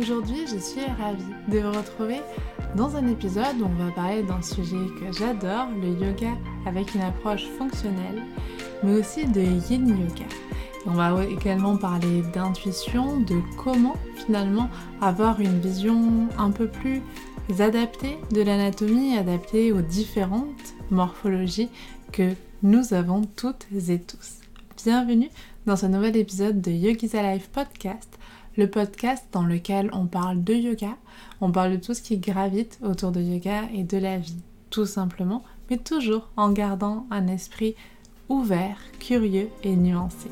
Aujourd'hui, je suis ravie de vous retrouver dans un épisode où on va parler d'un sujet que j'adore, le yoga avec une approche fonctionnelle, mais aussi de yin yoga. On va également parler d'intuition, de comment finalement avoir une vision un peu plus adaptée de l'anatomie, adaptée aux différentes morphologies que nous avons toutes et tous. Bienvenue dans ce nouvel épisode de Yogis Alive Podcast le podcast dans lequel on parle de yoga, on parle de tout ce qui gravite autour de yoga et de la vie, tout simplement, mais toujours en gardant un esprit ouvert, curieux et nuancé.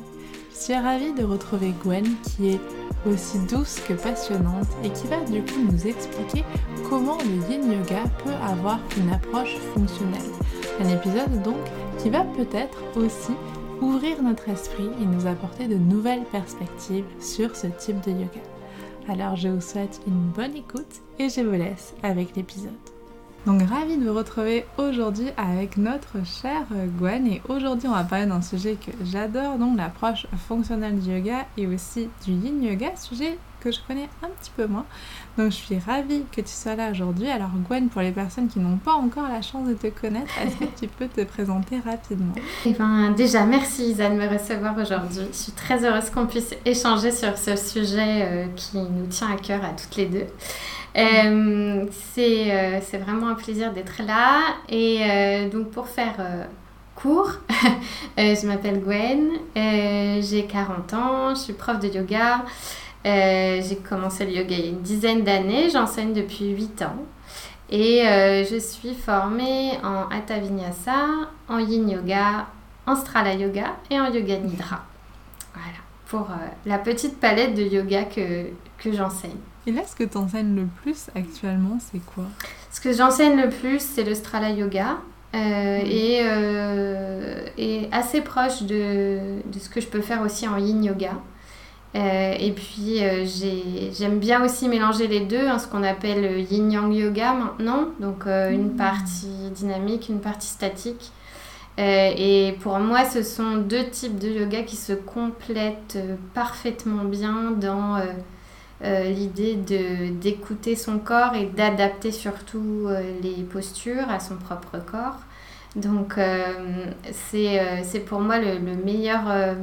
Je suis ravie de retrouver Gwen qui est aussi douce que passionnante et qui va du coup nous expliquer comment le yin yoga peut avoir une approche fonctionnelle. Un épisode donc qui va peut-être aussi ouvrir notre esprit et nous apporter de nouvelles perspectives sur ce type de yoga. Alors je vous souhaite une bonne écoute et je vous laisse avec l'épisode. Donc ravi de vous retrouver aujourd'hui avec notre cher Gwen et aujourd'hui on va parler d'un sujet que j'adore, donc l'approche fonctionnelle du yoga et aussi du yin yoga, sujet que je connais un petit peu moins. Donc je suis ravie que tu sois là aujourd'hui. Alors Gwen, pour les personnes qui n'ont pas encore la chance de te connaître, est-ce que tu peux te présenter rapidement? Eh bien déjà, merci Isa de me recevoir aujourd'hui. Je suis très heureuse qu'on puisse échanger sur ce sujet euh, qui nous tient à cœur à toutes les deux. Euh, euh, c'est vraiment un plaisir d'être là. Et donc pour faire court, je m'appelle Gwen, j'ai 40 ans, je suis prof de yoga. J'ai commencé le yoga il y a une dizaine d'années, j'enseigne depuis 8 ans. Et je suis formée en Hatha Vinyasa, en Yin Yoga, en Strala Yoga et en Yoga Nidra. Voilà, pour la petite palette de yoga que, que j'enseigne. Et là, ce que tu enseignes le plus actuellement, c'est quoi? Ce que j'enseigne le plus, c'est le Strala Yoga. Euh, mm. et, euh, et, assez proche de, de, ce que je peux faire aussi en yin yoga. Euh, et puis j'aime bien aussi mélanger les deux, hein, ce qu'on appelle yin yang yoga maintenant, donc une mm. partie dynamique, une partie statique. et pour moi, ce sont deux types de yoga qui se complètent parfaitement bien dans euh, l'idée d'écouter son corps et d'adapter surtout euh, les postures à son propre corps. Donc euh, c'est pour moi le, meilleur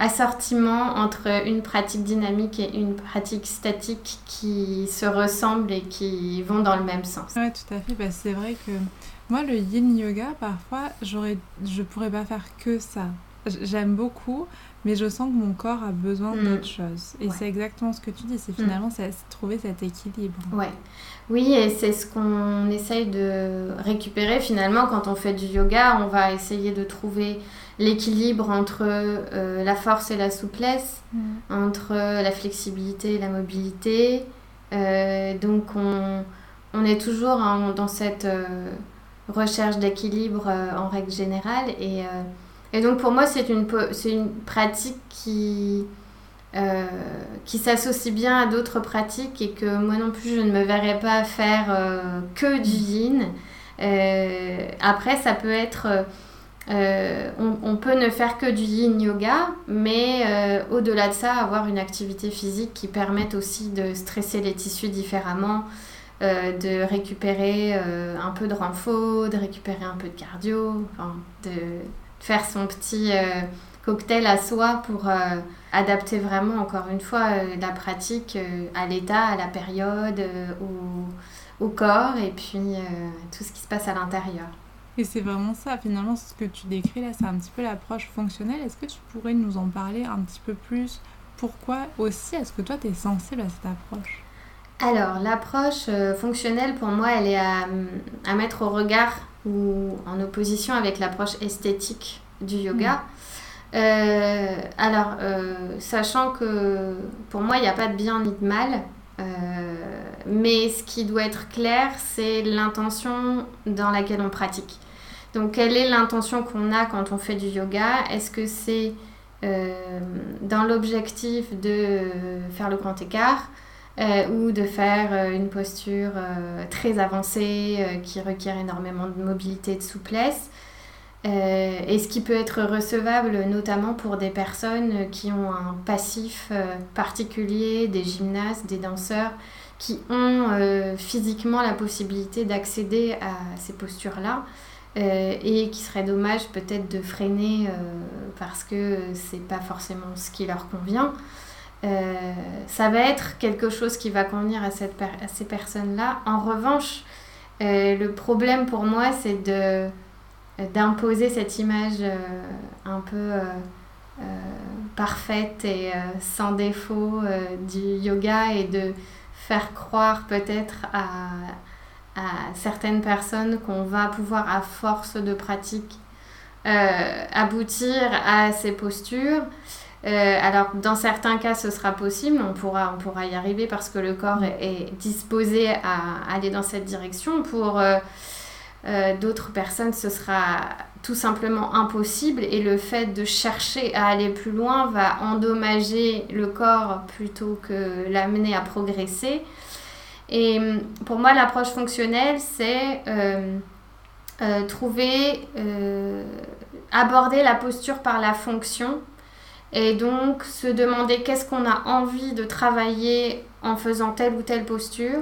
assortiment entre une pratique dynamique et une pratique statique qui se ressemblent et qui vont dans le même sens. Oui, tout à fait. Bah, c'est vrai que moi, le yin yoga, parfois, j'aurais, je pourrais pas faire que ça. J'aime beaucoup, mais je sens que mon corps a besoin mm. d'autre chose. Et c'est exactement ce que tu dis, c'est mm. finalement c'est trouver cet équilibre. Ouais. Oui, et c'est ce qu'on essaye de récupérer finalement quand on fait du yoga. On va essayer de trouver l'équilibre entre euh, la force et la souplesse, mm. entre la flexibilité et la mobilité. Euh, donc on, on, est toujours dans cette euh, recherche d'équilibre en règle générale. Et et donc pour moi, c'est une, une pratique qui, euh, qui s'associe bien à d'autres pratiques et que moi non plus, je ne me verrais pas faire euh, que du yin. Euh, après, ça peut être... On, on, peut ne faire que du yin yoga, mais au-delà de ça, avoir une activité physique qui permette aussi de stresser les tissus différemment, de récupérer un peu de renfort, de récupérer un peu de cardio, de, faire son petit euh, cocktail à soi pour euh, adapter vraiment, encore une fois, euh, la pratique à l'état, à la période, au, corps et puis tout ce qui se passe à l'intérieur. Et c'est vraiment ça, finalement, ce que tu décris là, c'est un petit peu l'approche fonctionnelle. Est-ce que tu pourrais nous en parler un petit peu plus? Pourquoi aussi est-ce que toi, tu es sensible à cette approche? Alors, l'approche fonctionnelle, pour moi, elle est à, à mettre au regard ou en opposition avec l'approche esthétique du yoga. Mm. Euh, alors, euh, sachant que pour moi, il n'y a pas de bien ni de mal, euh, mais ce qui doit être clair, c'est l'intention dans laquelle on pratique. Donc, quelle est l'intention qu'on a quand on fait du yoga? Est-ce que c'est dans l'objectif de faire le grand écart euh, ou de faire euh, une posture euh, très avancée qui requiert énormément de mobilité et de souplesse? et ce qui peut être recevable notamment pour des personnes qui ont un passif particulier, des gymnastes, des danseurs, qui ont physiquement la possibilité d'accéder à ces postures-là. Et qui serait dommage peut-être de freiner parce que c'est pas forcément ce qui leur convient. Euh, ça va être quelque chose qui va convenir à, cette à ces personnes-là. En revanche, euh, le problème pour moi, c'est d'imposer cette image euh, un peu parfaite et sans défaut du yoga et de faire croire peut-être à, à, certaines personnes qu'on va pouvoir, à force de pratique, aboutir à ces postures. Euh, alors, dans certains cas, ce sera possible, on pourra, on pourra y arriver parce que le corps est, disposé à aller dans cette direction. Pour euh, euh, d'autres personnes, ce sera tout simplement impossible et le fait de chercher à aller plus loin va endommager le corps plutôt que l'amener à progresser. Et hum, pour moi, l'approche fonctionnelle, c'est trouver, aborder la posture par la fonction et donc se demander qu'est-ce qu'on a envie de travailler en faisant telle ou telle posture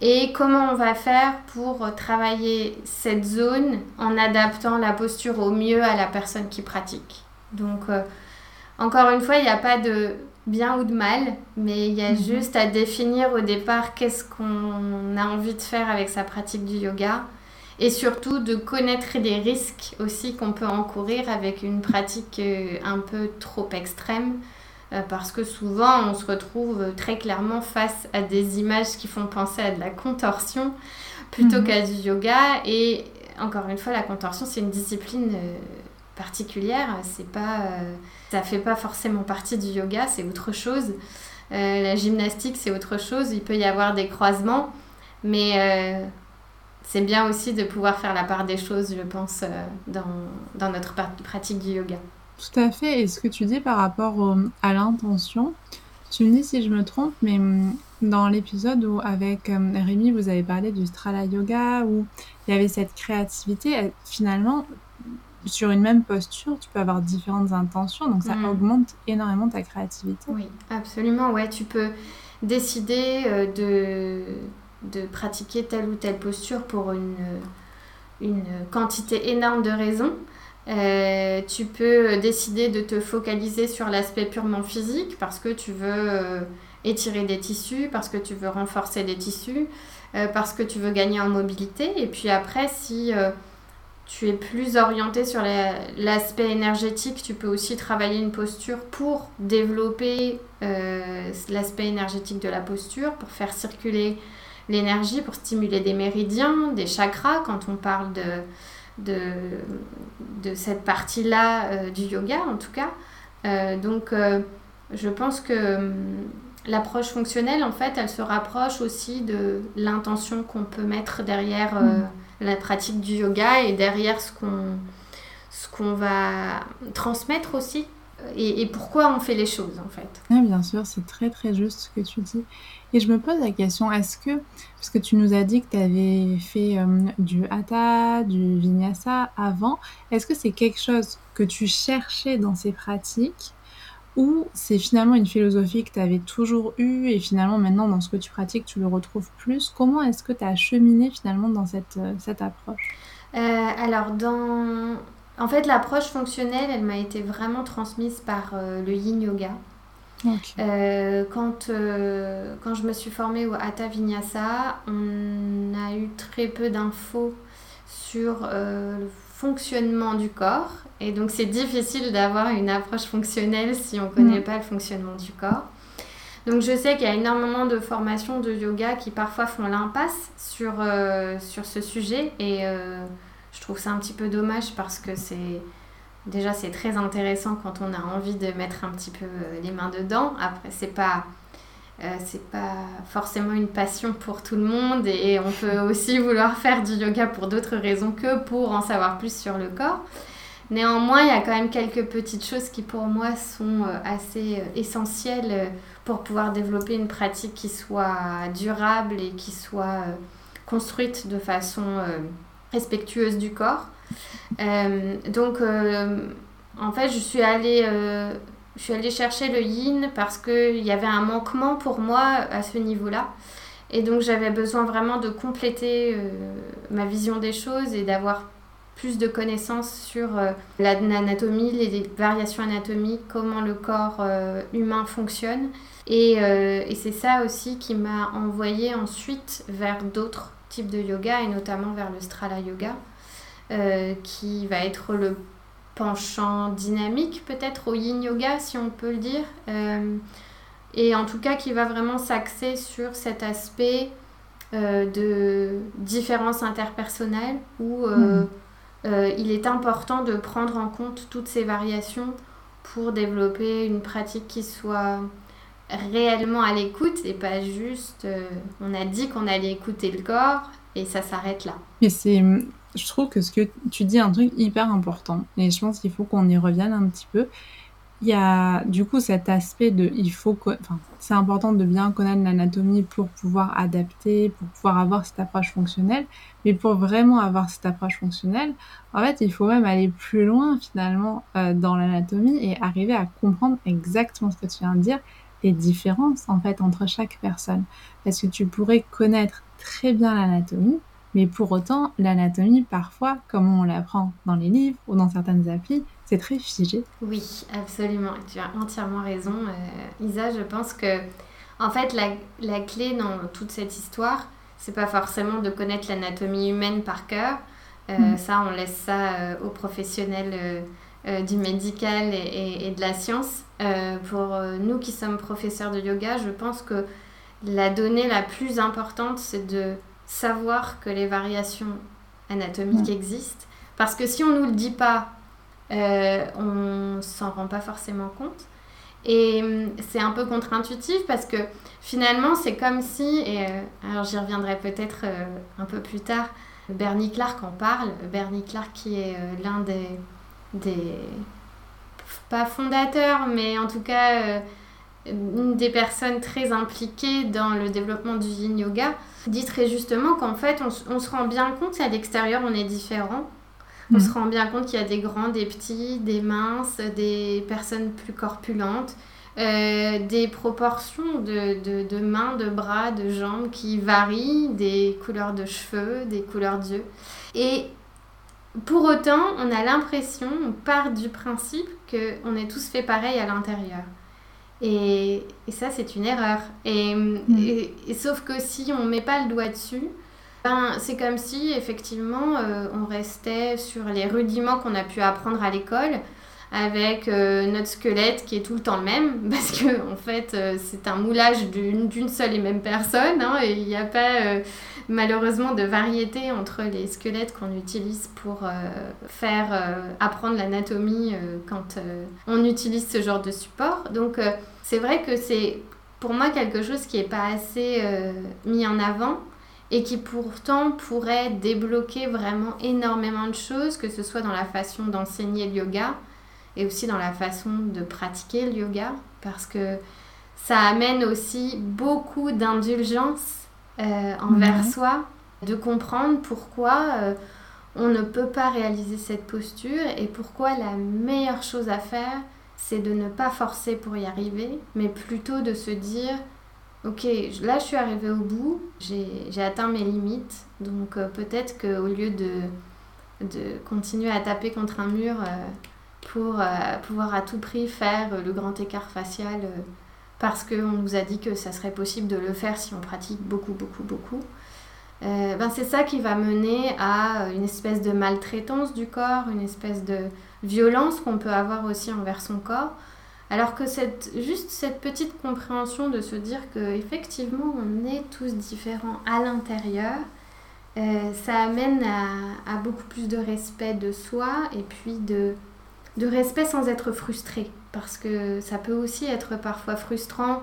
et comment on va faire pour travailler cette zone en adaptant la posture au mieux à la personne qui pratique. Donc euh, encore une fois, il n'y a pas de bien ou de mal, mais il y a mhm. juste à définir au départ qu'est-ce qu'on a envie de faire avec sa pratique du yoga et surtout de connaître les risques aussi qu'on peut encourir avec une pratique euh, un peu trop extrême euh, parce que souvent on se retrouve très clairement face à des images qui font penser à de la contorsion plutôt mhm. qu'à du yoga et encore une fois la contorsion c'est une discipline euh, particulière c'est pas ça fait pas forcément partie du yoga c'est autre chose la gymnastique c'est autre chose il peut y avoir des croisements mais c'est bien aussi de pouvoir faire la part des choses, je pense, euh, dans, dans notre pratique du yoga. Tout à fait. Et ce que tu dis par rapport à l'intention, tu me dis si je me trompe, mais hum, dans l'épisode où avec Rémi, vous avez parlé du Strala Yoga, où il y avait cette créativité, finalement, sur une même posture, tu peux avoir différentes intentions, donc ça mm. augmente énormément ta créativité. Oui, absolument. Ouais, tu peux décider euh, de de pratiquer telle ou telle posture pour une, une quantité énorme de raisons. Euh, tu peux décider de te focaliser sur l'aspect purement physique parce que tu veux euh, étirer des tissus, parce que tu veux renforcer des tissus, euh, parce que tu veux gagner en mobilité. Et puis après, si tu es plus orienté sur l'aspect énergétique, tu peux aussi travailler une posture pour développer l'aspect énergétique de la posture, pour faire circuler l'énergie pour stimuler des méridiens, des chakras, quand on parle de, de, cette partie-là euh, du yoga en tout cas. Euh, donc euh, je pense que hum, l'approche fonctionnelle, en fait, elle se rapproche aussi de l'intention qu'on peut mettre derrière mm. La pratique du yoga et derrière ce qu'on ce qu'on va transmettre aussi et, pourquoi on fait les choses en fait. Oui, bien sûr, c'est très très juste ce que tu dis. Et je me pose la question, est-ce que, parce que tu nous as dit que tu avais fait euh, du hatha, du vinyasa avant, est-ce que c'est quelque chose que tu cherchais dans ces pratiques ou c'est finalement une philosophie que tu avais toujours eue et finalement maintenant dans ce que tu pratiques tu le retrouves plus. Comment est-ce que tu as cheminé finalement dans cette, euh, cette approche? Euh, Alors dans... En fait l'approche fonctionnelle elle m'a été vraiment transmise par le yin yoga. Euh, quand, euh, quand je me suis formée au Hatha Vinyasa, on a eu très peu d'infos sur euh, fonctionnement du corps. Et donc c'est difficile d'avoir une approche fonctionnelle si on ne connaît mm. pas le fonctionnement du corps. Donc je sais qu'il y a énormément de formations de yoga qui parfois font l'impasse sur, sur ce sujet. Et je trouve ça un petit peu dommage parce que c'est Déjà, c'est très intéressant quand on a envie de mettre un petit peu euh, les mains dedans. Après, c'est pas euh, c'est pas forcément une passion pour tout le monde et on peut aussi vouloir faire du yoga pour d'autres raisons que pour en savoir plus sur le corps. Néanmoins, il y a quand même quelques petites choses qui pour moi sont euh, assez essentielles pour pouvoir développer une pratique qui soit durable et qui soit construite de façon respectueuse du corps. donc, en fait, je suis allée je suis allée chercher le yin parce qu'il y avait un manquement pour moi à ce niveau-là. Et donc j'avais besoin vraiment de compléter euh, ma vision des choses et d'avoir plus de connaissances sur euh, l'anatomie, les variations anatomiques, comment le corps euh, humain fonctionne. Et, et c'est ça aussi qui m'a envoyé ensuite vers d'autres types de yoga et notamment vers le Strala Yoga, qui va être le penchant dynamique peut-être au yin yoga si on peut le dire euh, et en tout cas qui va vraiment s'axer sur cet aspect euh, de différence interpersonnelle où euh, hmm. il est important de prendre en compte toutes ces variations pour développer une pratique qui soit réellement à l'écoute et pas juste on a dit qu'on allait écouter le corps et ça s'arrête là. Et c'est je trouve que ce que tu dis est un truc hyper important. Et je pense qu'il faut qu'on y revienne un petit peu. Il y a du coup cet aspect de il faut enfin, c'est important de bien connaître l'anatomie pour pouvoir adapter, pour pouvoir avoir cette approche fonctionnelle, mais pour vraiment avoir cette approche fonctionnelle, en fait, il faut même aller plus loin finalement euh, dans l'anatomie et arriver à comprendre exactement ce que tu viens de dire, les différences en fait entre chaque personne. Parce que tu pourrais connaître très bien l'anatomie mais pour autant, l'anatomie, parfois, comme on l'apprend dans les livres ou dans certaines applis, c'est très figé. Oui, absolument. Tu as entièrement raison, euh, Isa. Je pense que, en fait, la, la clé dans toute cette histoire, c'est pas forcément de connaître l'anatomie humaine par cœur. Euh, mm. Ça, on laisse ça euh, aux professionnels du médical et, et, de la science. pour nous qui sommes professeurs de yoga, je pense que la donnée la plus importante, c'est de savoir que les variations anatomiques existent. Parce que si on ne nous le dit pas, euh, on s'en rend pas forcément compte. Et hum, c'est un peu contre-intuitif parce que finalement, c'est comme si, et euh, alors j'y reviendrai peut-être euh, un peu plus tard, Bernie Clark en parle. Bernie Clark qui est euh, l'un des, des, pas fondateurs, mais en tout cas une des personnes très impliquées dans le développement du yin yoga, dit très justement qu'en fait, on, se rend bien compte qu'à l'extérieur, on est différent. On se mm. rend bien compte qu'il y a des grands, des petits, des minces, des personnes plus corpulentes, euh, des proportions de, de, mains, de bras, de jambes qui varient, des couleurs de cheveux, des couleurs d'yeux. Et pour autant, on a l'impression, on part du principe qu'on est tous fait pareil à l'intérieur. Et, et ça, c'est une erreur. Et, mm. et, sauf que si on ne met pas le doigt dessus, ben, c'est comme si effectivement euh, on restait sur les rudiments qu'on a pu apprendre à l'école avec euh, notre squelette qui est tout le temps le même parce que en fait euh, c'est un moulage d'une seule et même personne hein, et il n'y a pas malheureusement de variété entre les squelettes qu'on utilise pour faire apprendre l'anatomie quand on utilise ce genre de support. Donc c'est vrai que c'est pour moi quelque chose qui n'est pas assez mis en avant et qui pourtant pourrait débloquer vraiment énormément de choses, que ce soit dans la façon d'enseigner le yoga et aussi dans la façon de pratiquer le yoga, parce que ça amène aussi beaucoup d'indulgence euh, envers soi, de comprendre pourquoi euh, on ne peut pas réaliser cette posture et pourquoi la meilleure chose à faire, c'est de ne pas forcer pour y arriver, mais plutôt de se dire ok, là je suis arrivée au bout, j'ai atteint mes limites, donc euh, peut-être qu'au lieu de, de continuer à taper contre un mur euh, pour euh, pouvoir à tout prix faire le grand écart facial, parce qu'on nous a dit que ça serait possible de le faire si on pratique beaucoup, beaucoup, beaucoup, ben c'est ça qui va mener à une espèce de maltraitance du corps, une espèce de violence qu'on peut avoir aussi envers son corps alors que cette, juste cette petite compréhension de se dire qu'effectivement on est tous différents à l'intérieur, euh, ça amène à, beaucoup plus de respect de soi et puis de, respect sans être frustré. Parce que ça peut aussi être parfois frustrant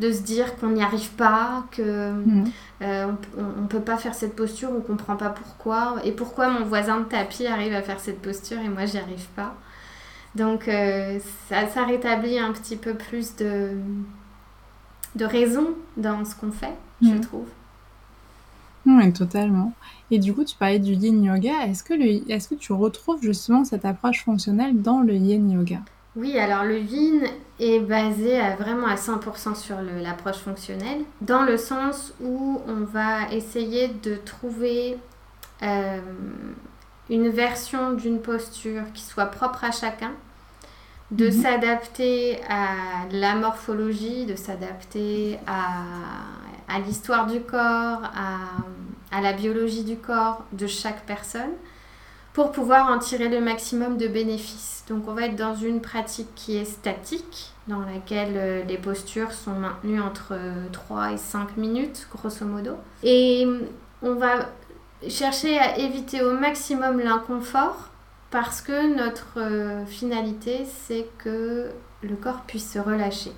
de se dire qu'on n'y arrive pas, qu'on mmh. euh, ne peut pas faire cette posture, on ne comprend pas pourquoi, et pourquoi mon voisin de tapis arrive à faire cette posture et moi j'y arrive pas. Donc euh, ça, ça, rétablit un petit peu plus de, de raison dans ce qu'on fait, je mm. trouve. Oui, totalement. Et du coup, tu parlais du yin yoga. Est-ce que, le, est-ce que tu retrouves justement cette approche fonctionnelle dans le yin yoga? Oui, alors le yin est basé à, vraiment à 100% sur l'approche fonctionnelle, dans le sens où on va essayer de trouver euh, une version d'une posture qui soit propre à chacun, de mhm. s'adapter à la morphologie, de s'adapter à, à l'histoire du corps, à, à, la biologie du corps de chaque personne, pour pouvoir en tirer le maximum de bénéfices. Donc on va être dans une pratique qui est statique, dans laquelle euh, les postures sont maintenues entre 3 et 5 minutes, grosso modo. Et on va chercher à éviter au maximum l'inconfort parce que notre euh, finalité, c'est que le corps puisse se relâcher.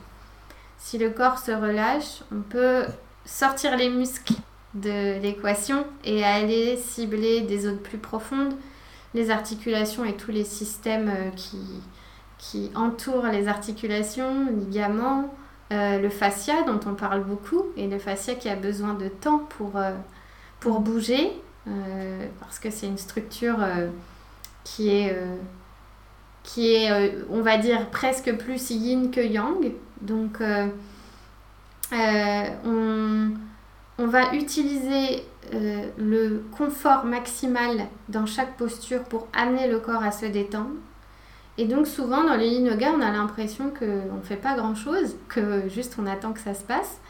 Si le corps se relâche, on peut sortir les muscles de l'équation et aller cibler des zones plus profondes, les articulations et tous les systèmes euh, qui, qui entourent les articulations, ligaments, euh, le fascia dont on parle beaucoup, et le fascia qui a besoin de temps pour, pour bouger, parce que c'est une structure qui est, euh, euh, on va dire, presque plus yin que yang. Donc, euh, on, on, va utiliser le confort maximal dans chaque posture pour amener le corps à se détendre. Et donc souvent dans le yin yoga, on a l'impression qu'on ne fait pas grand-chose, que juste on attend que ça se passe.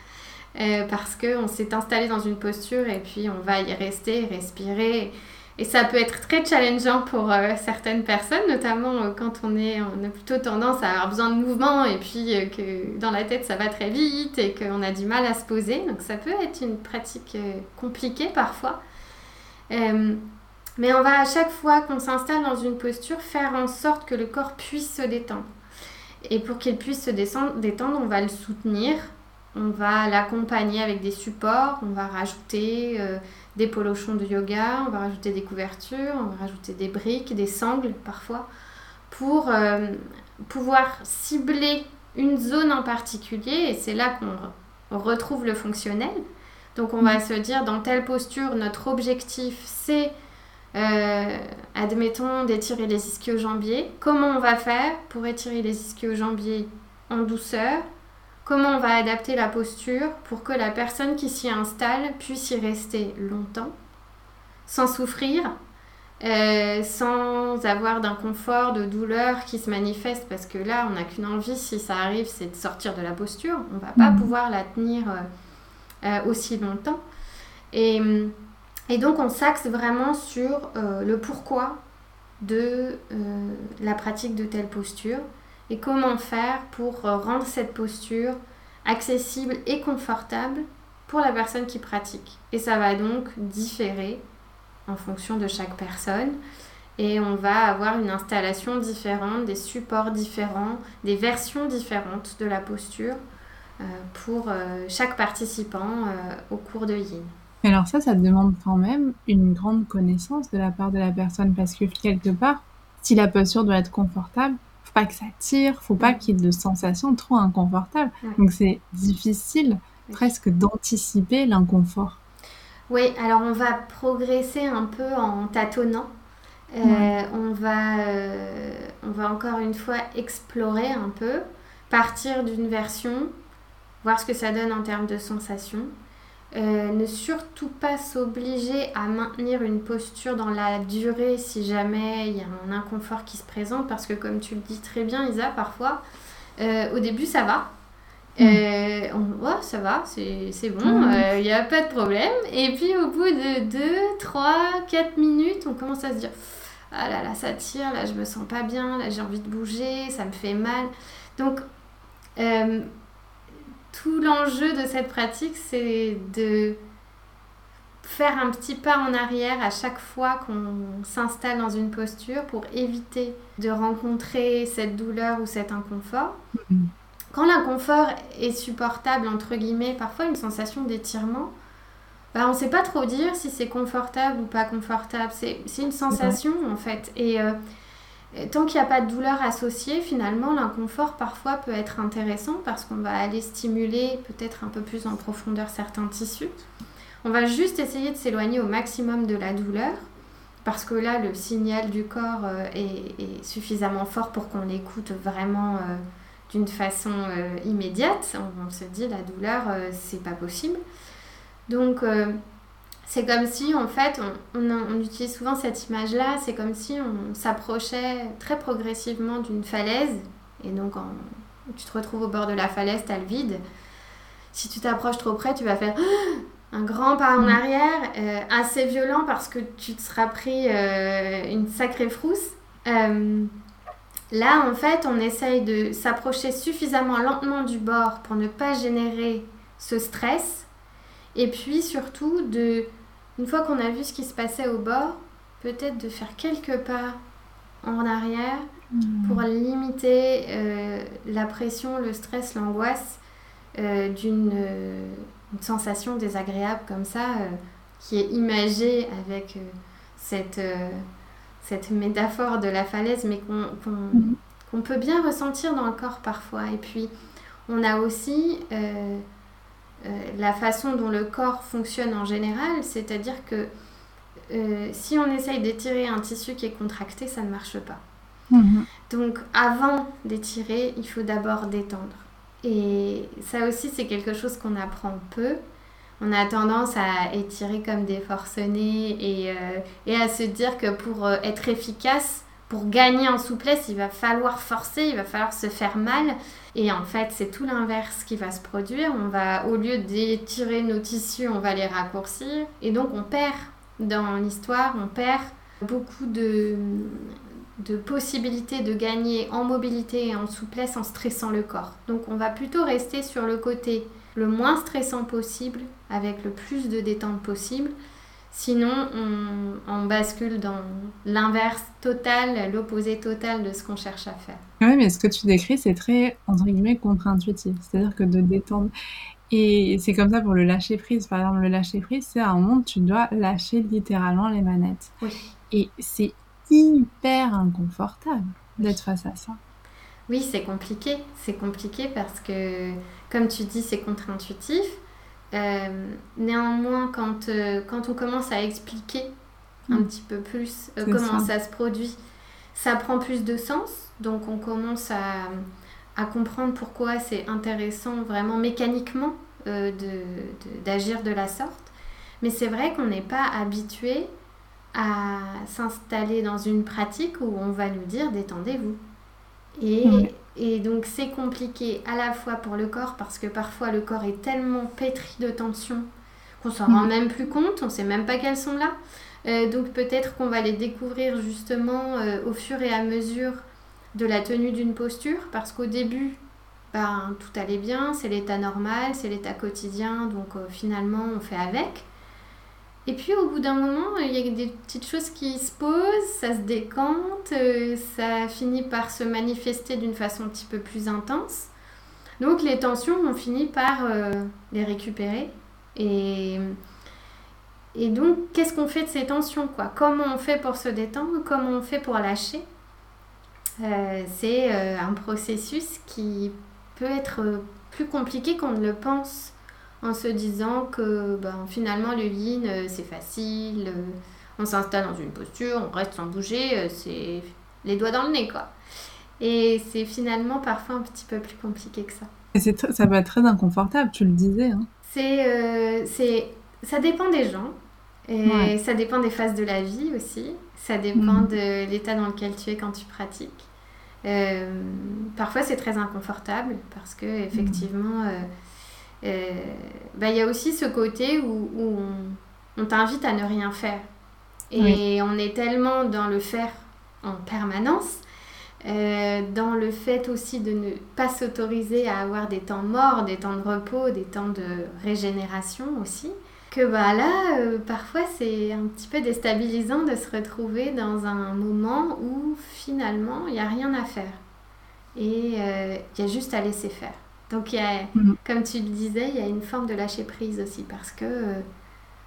parce qu'on s'est installé dans une posture et puis on va y rester, respirer. Et ça peut être très challengeant pour euh, certaines personnes, notamment euh, quand on, a plutôt tendance à avoir besoin de mouvement et puis euh, que dans la tête ça va très vite et qu'on a du mal à se poser. Donc ça peut être une pratique compliquée parfois. mais on va à chaque fois qu'on s'installe dans une posture faire en sorte que le corps puisse se détendre. Et pour qu'il puisse se détendre, on va le soutenir, on va l'accompagner avec des supports, on va rajouter des polochons de yoga, on va rajouter des couvertures, on va rajouter des briques, des sangles parfois, pour euh, pouvoir cibler une zone en particulier, et c'est là qu'on retrouve le fonctionnel. Donc on va se dire, dans telle posture, notre objectif, c'est, euh, admettons, d'étirer les ischio-jambiers. Comment on va faire pour étirer les ischio-jambiers en douceur? Comment on va adapter la posture pour que la personne qui s'y installe puisse y rester longtemps, sans souffrir, euh, sans avoir d'inconfort, de douleur qui se manifeste, parce que là, on n'a qu'une envie, si ça arrive, c'est de sortir de la posture. On ne va pas mmh. pouvoir la tenir euh, euh, aussi longtemps. Et, et, donc, on s'axe vraiment sur le pourquoi de la pratique de telle posture et comment faire pour euh, rendre cette posture accessible et confortable pour la personne qui pratique. Et ça va donc différer en fonction de chaque personne et on va avoir une installation différente, des supports différents, des versions différentes de la posture euh, pour euh, chaque participant au cours de Yin. Alors ça, ça demande quand même une grande connaissance de la part de la personne parce que quelque part, si la posture doit être confortable, faut pas que ça tire, faut pas qu'il y ait de sensations trop inconfortables. Donc c'est difficile presque d'anticiper l'inconfort. Oui, alors on va progresser un peu en tâtonnant. Euh, on, va, euh, on va encore une fois explorer un peu, partir d'une version, voir ce que ça donne en termes de sensations. Euh, ne surtout pas s'obliger à maintenir une posture dans la durée si jamais il y a un inconfort qui se présente parce que comme tu le dis très bien Isa parfois euh, au début ça va mm. euh, on, ça va c'est bon mm. il n'y a pas de problème et puis au bout de 2, 3, 4 minutes on commence à se dire ah là là ça tire là je me sens pas bien là j'ai envie de bouger ça me fait mal donc tout l'enjeu de cette pratique, c'est de faire un petit pas en arrière à chaque fois qu'on s'installe dans une posture pour éviter de rencontrer cette douleur ou cet inconfort. Mm-hmm. Quand l'inconfort est supportable, entre guillemets, parfois une sensation d'étirement, bah, on ne sait pas trop dire si c'est confortable ou pas confortable. C'est une sensation en fait. Et euh, tant qu'il n'y a pas de douleur associée, finalement, l'inconfort parfois peut être intéressant parce qu'on va aller stimuler peut-être un peu plus en profondeur certains tissus. On va juste essayer de s'éloigner au maximum de la douleur parce que là, le signal du corps euh, est, suffisamment fort pour qu'on l'écoute vraiment euh, d'une façon euh, immédiate. On, se dit, la douleur, c'est pas possible. Donc, c'est comme si, en fait, on, utilise souvent cette image-là, c'est comme si on s'approchait très progressivement d'une falaise, et donc tu te retrouves au bord de la falaise, tu as le vide. Si tu t'approches trop près, tu vas faire un grand pas en mm. arrière, euh, assez violent parce que tu te seras pris euh, une sacrée frousse. Euh, là, en fait, on essaye de s'approcher suffisamment lentement du bord pour ne pas générer ce stress. Et puis surtout, de, une fois qu'on a vu ce qui se passait au bord, peut-être de faire quelques pas en arrière mm. pour limiter la pression, le stress, l'angoisse d'une une sensation désagréable comme ça, euh, qui est imagée avec euh, cette, euh, cette métaphore de la falaise, mais mhm. qu'on peut bien ressentir dans le corps parfois. Et puis, on a aussi la façon dont le corps fonctionne en général, c'est-à-dire que si on essaye d'étirer un tissu qui est contracté, ça ne marche pas. Mhm. Donc avant d'étirer, il faut d'abord détendre. Et ça aussi, c'est quelque chose qu'on apprend peu. On a tendance à étirer comme des forcenés et, euh, et à se dire que pour euh, être efficace, pour gagner en souplesse, il va falloir forcer, il va falloir se faire mal. Et en fait, c'est tout l'inverse qui va se produire. On va, au lieu d'étirer nos tissus, on va les raccourcir. Et donc, on perd dans l'histoire, on perd beaucoup de, de possibilité de gagner en mobilité et en souplesse en stressant le corps. Donc on va plutôt rester sur le côté le moins stressant possible, avec le plus de détente possible. Sinon, on, bascule dans l'inverse total, l'opposé total de ce qu'on cherche à faire. Oui, mais ce que tu décris, c'est très, entre guillemets, contre-intuitif. C'est-à-dire que de détendre. Et c'est comme ça pour le lâcher prise. Par exemple, le lâcher prise, c'est un moment où tu dois lâcher littéralement les manettes. Oui. Et c'est hyper inconfortable d'être face à ça. Oui, c'est compliqué. C'est compliqué parce que, comme tu dis, c'est contre-intuitif. Euh, néanmoins, quand, euh, quand on commence à expliquer un mm. petit peu plus euh, comment ça. se produit, ça prend plus de sens. Donc, on commence à, à comprendre pourquoi c'est intéressant vraiment mécaniquement d'agir de, de la sorte. Mais c'est vrai qu'on n'est pas habitué à s'installer dans une pratique où on va nous dire détendez-vous. Et, et, donc c'est compliqué à la fois pour le corps parce que parfois le corps est tellement pétri de tension qu'on s'en rend même plus compte, on sait même pas qu'elles sont là. Euh, donc peut-être qu'on va les découvrir justement euh, au fur et à mesure de la tenue d'une posture parce qu'au début ben, tout allait bien, c'est l'état normal, c'est l'état quotidien, donc euh, finalement on fait avec. Et puis au bout d'un moment, il y a des petites choses qui se posent, ça se décante, euh, ça finit par se manifester d'une façon un petit peu plus intense. Donc les tensions, on finit par euh, les récupérer. Et, et donc, qu'est-ce qu'on fait de ces tensions quoi? Comment on fait pour se détendre? Comment on fait pour lâcher? Euh, C'est un processus qui peut être plus compliqué qu'on ne le pense en se disant que ben, finalement le yin euh, c'est facile, euh, on s'installe dans une posture, on reste sans bouger, euh, c'est les doigts dans le nez quoi. Et c'est finalement parfois un petit peu plus compliqué que ça. Et ça peut être très inconfortable, tu le disais. Hein. C'est, c'est, ça dépend des gens. Et ça dépend des phases de la vie aussi. Ça dépend mhm. de l'état dans lequel tu es quand tu pratiques. parfois c'est très inconfortable parce que effectivement euh, bah, il y a aussi ce côté où, on, t'invite à ne rien faire. Et on est tellement dans le faire en permanence, euh, dans le fait aussi de ne pas s'autoriser à avoir des temps morts, des temps de repos, des temps de régénération aussi, que bah là, euh, parfois c'est un petit peu déstabilisant de se retrouver dans un moment où finalement il n'y a rien à faire. Et il y a juste à laisser faire. Donc, il y a, mhm. comme tu le disais, il y a une forme de lâcher prise aussi parce que euh,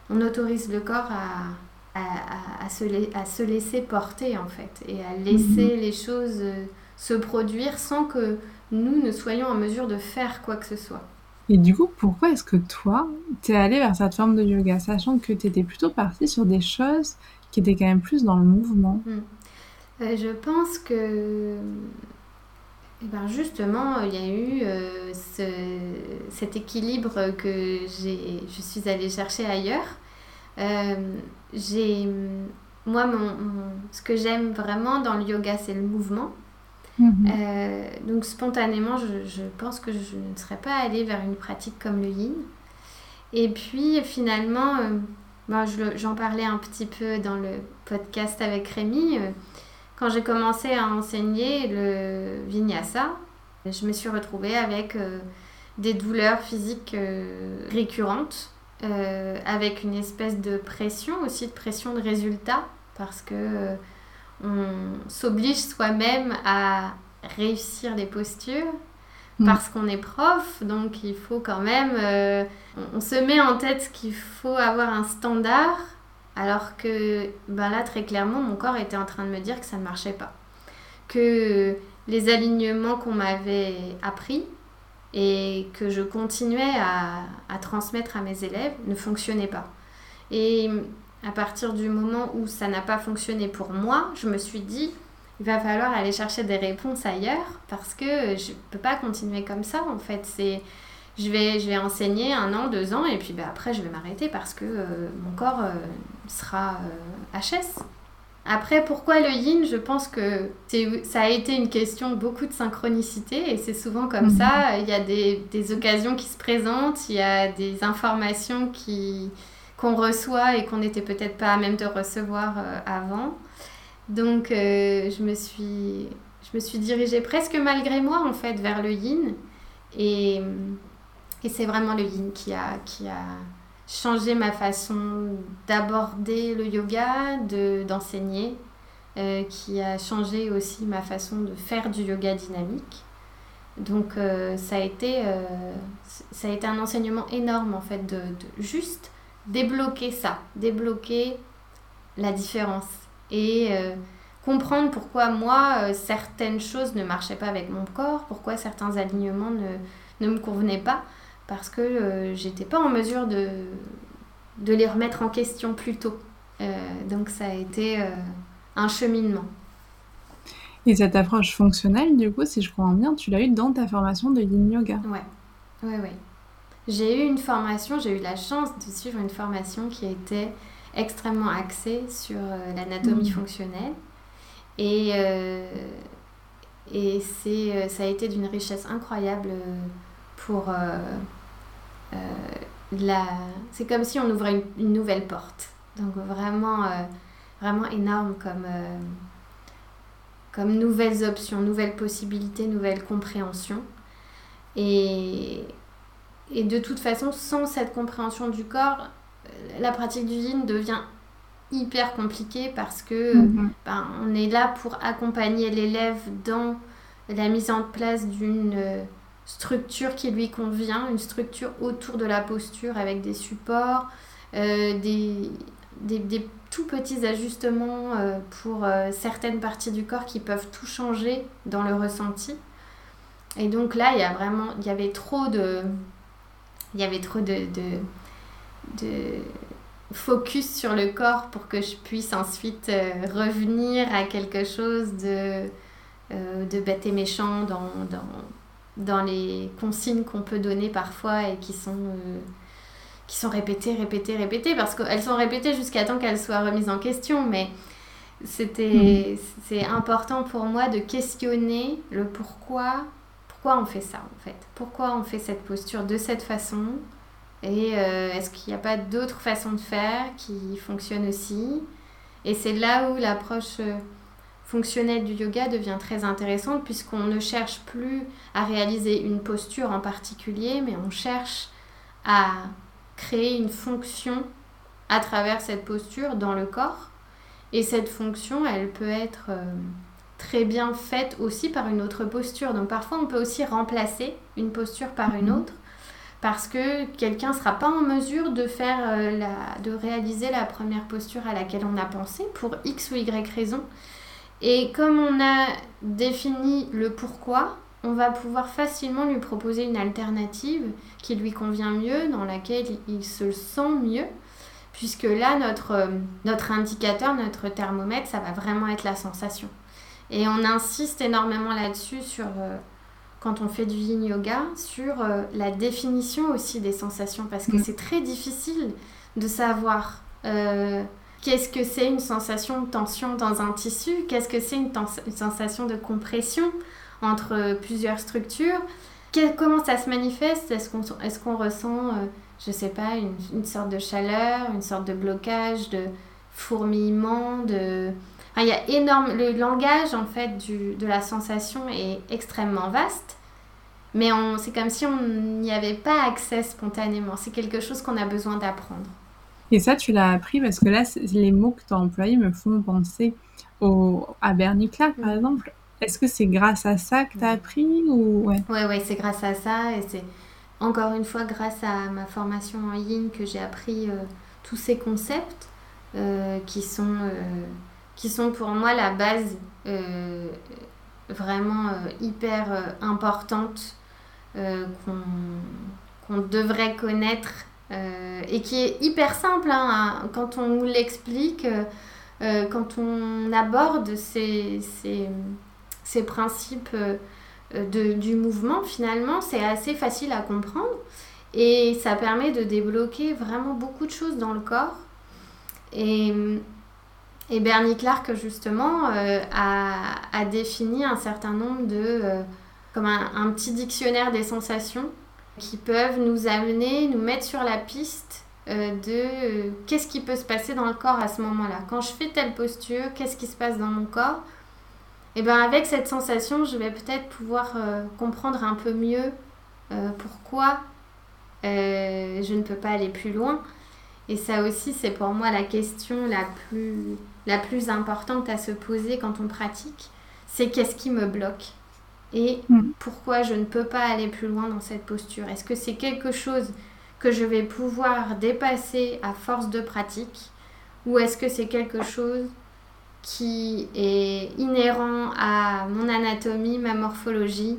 on autorise le corps à, à, à, se, à, se, laisser porter en fait et à laisser mhm. les choses euh, se produire sans que nous ne soyons en mesure de faire quoi que ce soit. Et du coup, pourquoi est-ce que toi, t'es allé vers cette forme de yoga, sachant que tu étais plutôt partie sur des choses qui étaient quand même plus dans le mouvement? Hmm. euh, Je pense que ben justement, il y a eu euh, ce, cet équilibre que je suis allée chercher ailleurs. Euh, j'ai, moi, mon, ce que j'aime vraiment dans le yoga, c'est le mouvement. Mhm. Euh, donc spontanément, je, je, pense que je ne serais pas allée vers une pratique comme le yin. Et puis finalement, j'en parlais un petit peu dans le podcast avec Rémi quand j'ai commencé à enseigner le vinyasa, je me suis retrouvée avec euh, des douleurs physiques euh, récurrentes, euh, avec une espèce de pression aussi, de pression de résultat, parce que on s'oblige soi-même à réussir les postures, mm. parce qu'on est prof, donc il faut quand même... on se met en tête qu'il faut avoir un standard alors que ben là, très clairement, mon corps était en train de me dire que ça ne marchait pas. Que les alignements qu'on m'avait appris et que je continuais à, transmettre à mes élèves ne fonctionnaient pas. Et à partir du moment où ça n'a pas fonctionné pour moi, je me suis dit, il va falloir aller chercher des réponses ailleurs parce que je ne peux pas continuer comme ça en fait. C'est je vais, je vais enseigner un an, deux ans, et puis bah, après, je vais m'arrêter parce que euh, mon corps euh, sera HS. Euh, après, pourquoi le yin? Je pense que ça a été une question beaucoup de synchronicité, et c'est souvent comme mhm. ça. Il y a des, des, occasions qui se présentent, il y a des informations qui qu'on reçoit et qu'on n'était peut-être pas à même de recevoir avant. Donc, je, me suis, je me suis dirigée presque malgré moi, en fait, vers le yin. Et et c'est vraiment le yin qui a, qui a changé ma façon d'aborder le yoga, d'enseigner, euh, qui a changé aussi ma façon de faire du yoga dynamique. Donc euh, ça, a été, euh, ça a été un enseignement énorme en fait de, de, juste débloquer ça, débloquer la différence et comprendre pourquoi moi certaines choses ne marchaient pas avec mon corps, pourquoi certains alignements ne, ne me convenaient pas parce que euh, j'étais pas en mesure de, de les remettre en question plus tôt. Euh, donc ça a été euh, un cheminement. Et cette approche fonctionnelle, du coup, si je comprends bien, tu l'as eu dans ta formation de yin yoga. Ouais, ouais, ouais. J'ai eu une formation, j'ai eu la chance de suivre une formation qui était extrêmement axée sur l'anatomie mmh. fonctionnelle. Et, et c'est, ça a été d'une richesse incroyable pour euh, la... c'est comme si on ouvrait une, nouvelle porte. Donc vraiment, euh, vraiment énorme comme, euh, comme nouvelles options, nouvelles possibilités, nouvelles compréhensions. Et, et de toute façon, sans cette compréhension du corps, la pratique du yin devient hyper compliquée parce que mm-hmm. ben, on est là pour accompagner l'élève dans la mise en place d'une structure qui lui convient, une structure autour de la posture avec des supports, euh, des, des, tout petits ajustements euh, pour euh, certaines parties du corps qui peuvent tout changer dans le ressenti. Et donc là, il y a vraiment, il y avait trop de, il y avait trop de, de, focus sur le corps pour que je puisse ensuite revenir à quelque chose de, de bête et méchant dans, dans dans les consignes qu'on peut donner parfois et qui sont, euh, qui sont répétées, répétées, répétées, parce qu'elles sont répétées jusqu'à temps qu'elles soient remises en question, mais c'était mm. c'est important pour moi de questionner le pourquoi pourquoi on fait ça en fait. Pourquoi on fait cette posture de cette façon? Et euh, est-ce qu'il n'y a pas d'autres façons de faire qui fonctionnent aussi? Et c'est là où l'approche euh, fonctionnelle du yoga devient très intéressante puisqu'on ne cherche plus à réaliser une posture en particulier, mais on cherche à créer une fonction à travers cette posture dans le corps. Et cette fonction, elle peut être euh, très bien faite aussi par une autre posture. Donc parfois, on peut aussi remplacer une posture par une mhm. autre parce que quelqu'un ne sera pas en mesure de faire euh, la, de réaliser la première posture à laquelle on a pensé pour X ou Y raison. Et comme on a défini le pourquoi, on va pouvoir facilement lui proposer une alternative qui lui convient mieux, dans laquelle il se sent mieux, puisque là, notre, euh, notre indicateur, notre thermomètre, ça va vraiment être la sensation. Et on insiste énormément là-dessus sur, euh, quand on fait du yin yoga, sur euh, la définition aussi des sensations, parce que mm. c'est très difficile de savoir qu'est-ce que c'est une sensation de tension dans un tissu, qu'est-ce que c'est une, sensation de compression entre plusieurs structures, comment ça se manifeste, est-ce qu'on est ressent, je euh, je sais pas, une, sorte de chaleur, une sorte de blocage, de fourmillement, de... il y a énorme... Le langage, en fait, de la sensation est extrêmement vaste. Mais c'est comme si on n'y avait pas accès spontanément. C'est quelque chose qu'on a besoin d'apprendre. Et ça, tu l'as appris parce que là, les mots que tu as employés me font penser au, à Bernie Clark, par mm. exemple. Est-ce que c'est grâce à ça que tu as appris ou ouais? Ouais, ouais c'est grâce à ça et c'est encore une fois grâce à ma formation en yin que j'ai appris euh, tous ces concepts euh, qui sont euh, qui sont pour moi la base vraiment hyper importante qu'on devrait connaître euh, et qui est hyper simple hein, quand on nous l'explique, euh, euh, quand on aborde ces, ces, ces principes de, du mouvement, finalement, c'est assez facile à comprendre et ça permet de débloquer vraiment beaucoup de choses dans le corps. Et, et Bernie Clark, justement, a, a, défini un certain nombre de... comme un, un petit dictionnaire des sensations qui peuvent nous amener, nous mettre sur la piste euh, de euh, qu'est-ce qui peut se passer dans le corps à ce moment-là. Quand je fais telle posture, qu'est-ce qui se passe dans mon corps? Et bien avec cette sensation, je vais peut-être pouvoir euh, comprendre un peu mieux pourquoi je ne peux pas aller plus loin. Et ça aussi, c'est pour moi la question la plus importante à se poser quand on pratique. C'est qu'est-ce qui me bloque? Et mm. pourquoi je ne peux pas aller plus loin dans cette posture? Est-ce que c'est quelque chose que je vais pouvoir dépasser à force de pratique? Ou est-ce que c'est quelque chose qui est inhérent à mon anatomie, ma morphologie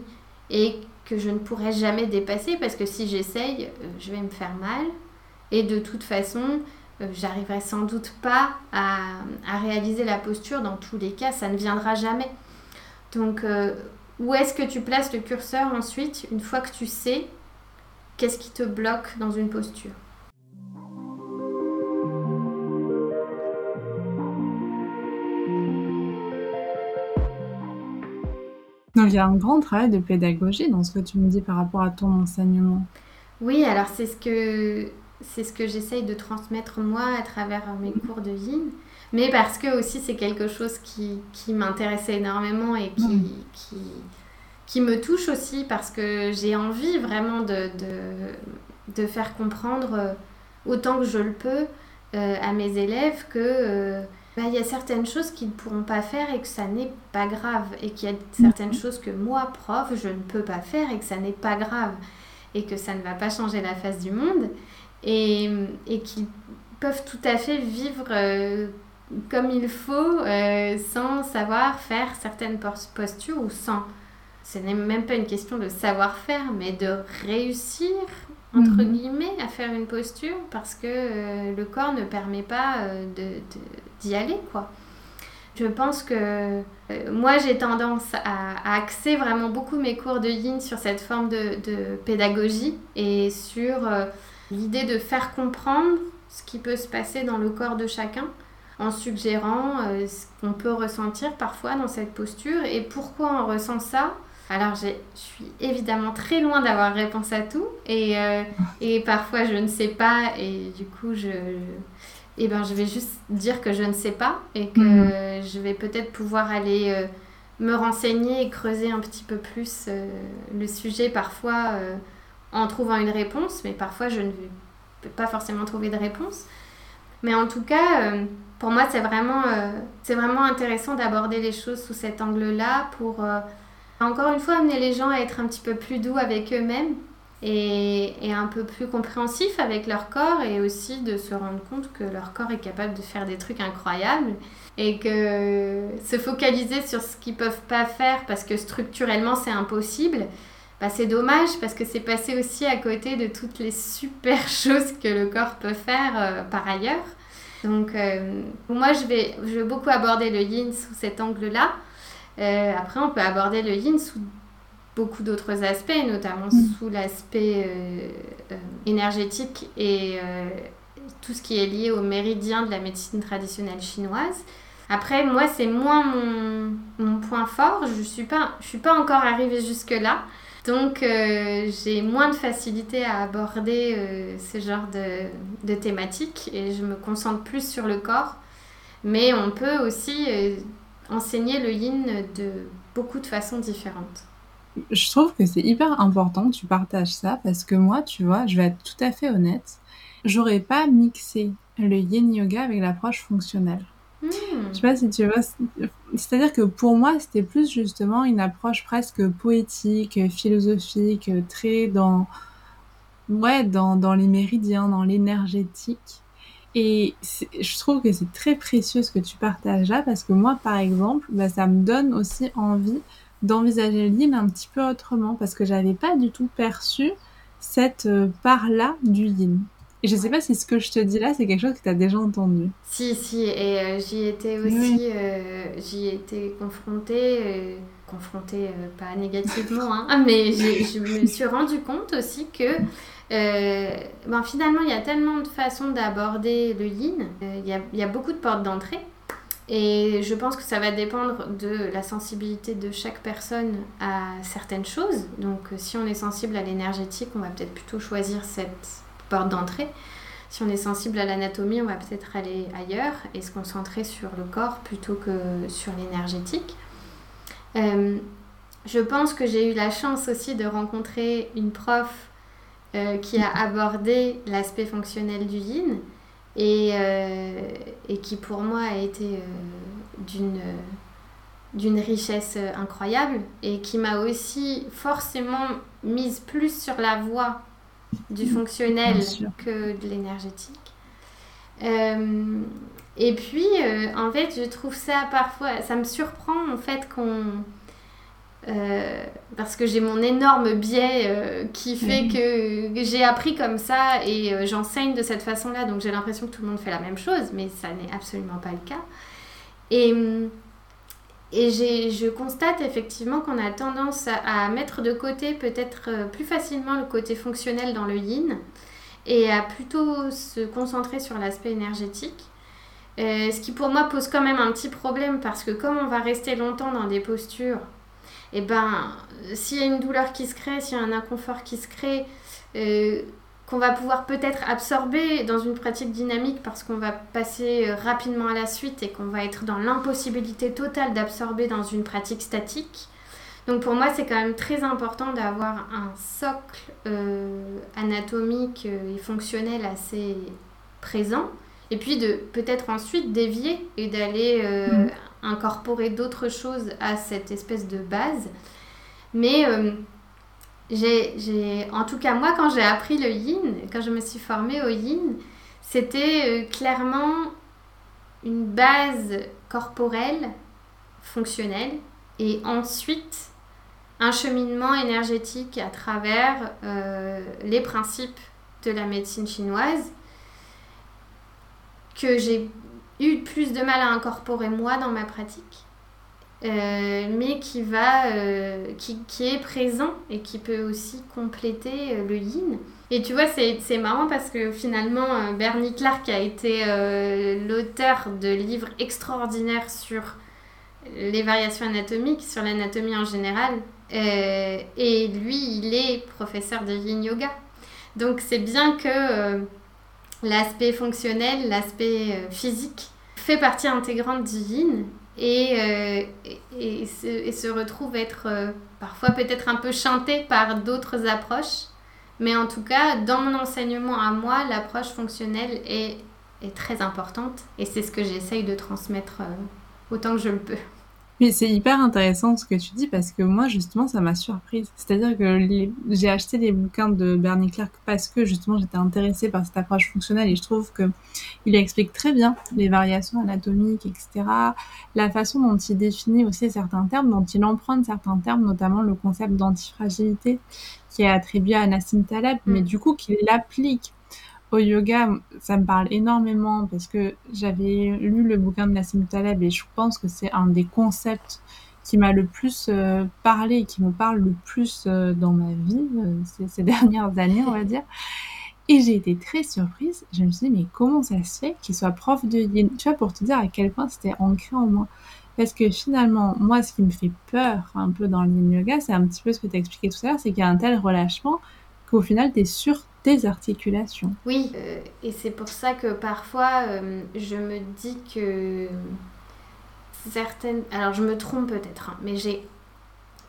et que je ne pourrai jamais dépasser? Parce que si j'essaye, euh, je vais me faire mal et de toute façon, euh, j'arriverai sans doute pas à, réaliser la posture. Dans tous les cas, ça ne viendra jamais. Donc, euh, où est-ce que tu places le curseur ensuite, une fois que tu sais qu'est-ce qui te bloque dans une posture? Donc il y a un grand travail de pédagogie dans ce que tu me dis par rapport à ton enseignement. Oui, alors c'est ce que c'est ce que j'essaye de transmettre moi à travers mes cours de yin mais parce que aussi c'est quelque chose qui, qui m'intéressait énormément et qui, mm. qui, qui, me touche aussi parce que j'ai envie vraiment de, de, de, faire comprendre euh, autant que je le peux euh, à mes élèves que euh, bah, y a certaines choses qu'ils ne pourront pas faire et que ça n'est pas grave et qu'il y a certaines mm. choses que moi, prof, je ne peux pas faire et que ça n'est pas grave et que ça ne va pas changer la face du monde et, et qu'ils peuvent tout à fait vivre comme il faut euh, sans savoir faire certaines postures ou sans. Ce n'est même pas une question de savoir-faire, mais de réussir, entre mhm. guillemets, à faire une posture parce que euh, le corps ne permet pas euh, d'y aller, quoi. Je pense que moi, j'ai tendance à, axer vraiment beaucoup mes cours de yin sur cette forme de, de pédagogie et sur l'idée de faire comprendre ce qui peut se passer dans le corps de chacun en suggérant euh, ce qu'on peut ressentir parfois dans cette posture et pourquoi on ressent ça. Alors je suis évidemment très loin d'avoir réponse à tout et, euh, et, parfois je ne sais pas et du coup je, eh ben, je vais juste dire que je ne sais pas et que mm. je vais peut-être pouvoir aller euh, me renseigner et creuser un petit peu plus le sujet parfois en trouvant une réponse mais parfois je ne peux pas forcément trouver de réponse. Mais en tout cas, pour moi, c'est vraiment, euh, c'est vraiment intéressant d'aborder les choses sous cet angle-là pour, euh, encore une fois, amener les gens à être un petit peu plus doux avec eux-mêmes et, et, un peu plus compréhensif avec leur corps et aussi de se rendre compte que leur corps est capable de faire des trucs incroyables et que se focaliser sur ce qu'ils peuvent pas faire parce que structurellement c'est impossible, bah c'est dommage parce que c'est passé aussi à côté de toutes les super choses que le corps peut faire euh, par ailleurs. Donc euh, moi je vais, je vais beaucoup aborder le yin sous cet angle-là. Euh, après on peut aborder le yin sous beaucoup d'autres aspects, notamment mm. sous l'aspect énergétique et tout ce qui est lié au méridien de la médecine traditionnelle chinoise. Après, moi, c'est moins mon, mon, point fort. Je ne suis, pas, je suis pas encore arrivée jusque-là. Donc, euh, j'ai moins de facilité à aborder euh, ce genre de, de thématiques et je me concentre plus sur le corps. Mais on peut aussi euh, enseigner le yin de beaucoup de façons différentes. Je trouve que c'est hyper important que tu partages ça parce que moi, tu vois, je vais être tout à fait honnête, j'aurais pas mixé le yin yoga avec l'approche fonctionnelle. Hmm. Je sais pas si tu vois. C'est-à-dire que pour moi, c'était plus justement une approche presque poétique, philosophique, très dans. Ouais, dans, dans les méridiens, dans l'énergétique. Et je trouve que c'est très précieux ce que tu partages là, parce que moi, par exemple, bah, ça me donne aussi envie d'envisager le un petit peu autrement, parce que j'avais pas du tout perçu cette euh, part-là du yin. Et je sais pas si ce que je te dis là, c'est quelque chose que tu as déjà entendu. Si, si, et euh, j'y étais aussi, euh, j'y étais confrontée, euh, confrontée pas négativement, hein, mais je me suis rendu compte aussi que ben, finalement, il y a tellement de façons d'aborder le yin, il y a, y, a, beaucoup de portes d'entrée. Et je pense que ça va dépendre de la sensibilité de chaque personne à certaines choses. Donc si on est sensible à l'énergétique, on va peut-être plutôt choisir cette porte d'entrée. Si on est sensible à l'anatomie, on va peut-être aller ailleurs et se concentrer sur le corps plutôt que sur l'énergétique. Euh, je pense que j'ai eu la chance aussi de rencontrer une prof euh, qui a abordé l'aspect fonctionnel du yin et, euh, qui pour moi a été d'une d'une richesse incroyable et qui m'a aussi forcément mise plus sur la voie du fonctionnel que de l'énergétique. Euh, et puis, euh, en fait, je trouve ça parfois, ça me surprend en fait qu'on... Euh, parce que j'ai mon énorme biais qui fait que, j'ai appris comme ça et j'enseigne de cette façon-là, donc j'ai l'impression que tout le monde fait la même chose, mais ça n'est absolument pas le cas. Et et je constate effectivement qu'on a tendance à, mettre de côté peut-être euh, plus facilement le côté fonctionnel dans le yin et à plutôt se concentrer sur l'aspect énergétique. Euh, ce qui pour moi pose quand même un petit problème parce que comme on va rester longtemps dans des postures, et eh ben s'il y a une douleur qui se crée, s'il y a un inconfort qui se crée, euh, qu'on va pouvoir peut-être absorber dans une pratique dynamique parce qu'on va passer euh, rapidement à la suite et qu'on va être dans l'impossibilité totale d'absorber dans une pratique statique. Donc pour moi, c'est quand même très important d'avoir un socle euh, anatomique euh, et fonctionnel assez présent. Et puis de peut-être ensuite dévier et d'aller mm. incorporer d'autres choses à cette espèce de base. Mais j'ai, en tout cas, moi, quand j'ai appris le yin, quand je me suis formée au yin, c'était euh, clairement une base corporelle, fonctionnelle, et ensuite un cheminement énergétique à travers euh, les principes de la médecine chinoise que j'ai eu plus de mal à incorporer moi dans ma pratique euh, mais qui, va, euh, qui, qui, est présent et qui peut aussi compléter euh, le yin. Et tu vois, c'est marrant parce que finalement, Bernie Clark a été l'auteur de livres extraordinaires sur les variations anatomiques, sur l'anatomie en général. et lui, il est professeur de yin yoga. Donc c'est bien que l'aspect fonctionnel, l'aspect physique fait partie intégrante du yin et, euh, et, se, et, se, retrouve être euh, parfois peut-être un peu chanté par d'autres approches. Mais en tout cas, dans mon enseignement à moi, l'approche fonctionnelle est, est, très importante et c'est ce que j'essaye de transmettre euh, autant que je le peux. Mais c'est hyper intéressant ce que tu dis parce que moi justement ça m'a surprise. C'est-à-dire que j'ai acheté les bouquins de Bernie Clark parce que justement j'étais intéressée par cette approche fonctionnelle et je trouve que il explique très bien les variations anatomiques, etc. La façon dont il définit aussi certains termes, dont il emprunte certains termes, notamment le concept d'antifragilité qui est attribué à Nassim Taleb, mais mm. du coup qu'il l'applique au yoga, ça me parle énormément parce que j'avais lu le bouquin de Nassim Taleb et je pense que c'est un des concepts qui m'a le plus euh, parlé et qui me parle le plus euh, dans ma vie euh, ces, dernières années, on va dire. Et j'ai été très surprise. Je me suis dit, mais comment ça se fait qu'il soit prof de yin? Tu vois, pour te dire à quel point c'était ancré en moi. Parce que finalement, moi, ce qui me fait peur un peu dans le yin yoga, c'est un petit peu ce que tu as expliqué tout à l'heure, c'est qu'il y a un tel relâchement qu'au final, tu es sur tes articulations. Oui, euh, et c'est pour ça que parfois, euh, je me dis que certaines... Alors, je me trompe peut-être, hein, mais j'ai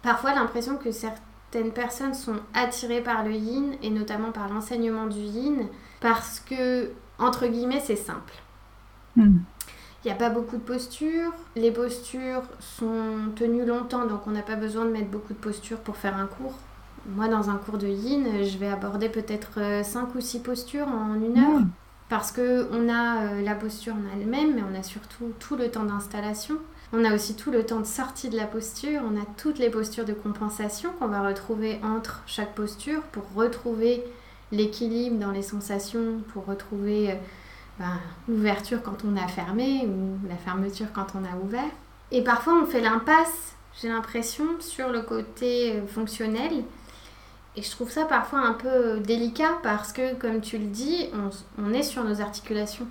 parfois l'impression que certaines personnes sont attirées par le yin, et notamment par l'enseignement du yin, parce que, entre guillemets, c'est simple. Hmm. Il n'y a pas beaucoup de postures. Les postures sont tenues longtemps, donc on n'a pas besoin de mettre beaucoup de postures pour faire un cours. Moi, dans un cours de yin, je vais aborder peut-être 5 euh, ou 6 postures en une heure. Parce qu'on a euh, la posture en elle-même, mais on a surtout tout le temps d'installation. On a aussi tout le temps de sortie de la posture. On a toutes les postures de compensation qu'on va retrouver entre chaque posture pour retrouver l'équilibre dans les sensations, pour retrouver euh, ben, l'ouverture quand on a fermé ou la fermeture quand on a ouvert. Et parfois, on fait l'impasse, j'ai l'impression, sur le côté fonctionnel et je trouve ça parfois un peu délicat parce que, comme tu le dis, on, est sur nos articulations.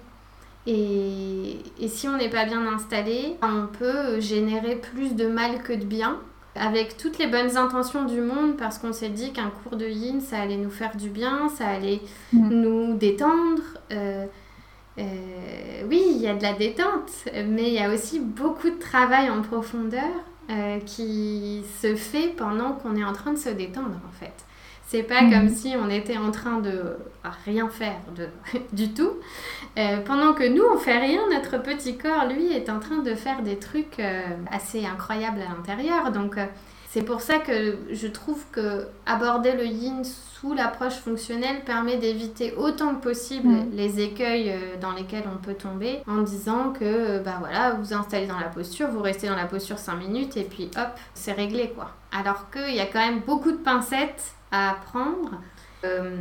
Et, et si on n'est pas bien installé, on peut générer plus de mal que de bien avec toutes les bonnes intentions du monde parce qu'on s'est dit qu'un cours de yin, ça allait nous faire du bien, ça allait mm. nous détendre. Euh, euh, oui, il y a de la détente, mais il y a aussi beaucoup de travail en profondeur euh, qui se fait pendant qu'on est en train de se détendre en fait. C'est pas mhm. comme si on était en train de rien faire de, du tout. Euh, pendant que nous, on fait rien, notre petit corps, lui, est en train de faire des trucs euh, assez incroyables à l'intérieur. Donc, euh, c'est pour ça que je trouve que aborder le yin sous l'approche fonctionnelle permet d'éviter autant que possible mhm. les écueils dans lesquels on peut tomber en disant que bah voilà, vous vous installez dans la posture, vous restez dans la posture 5 minutes et puis hop, c'est réglé quoi. Alors qu'il y a quand même beaucoup de pincettes à apprendre euh,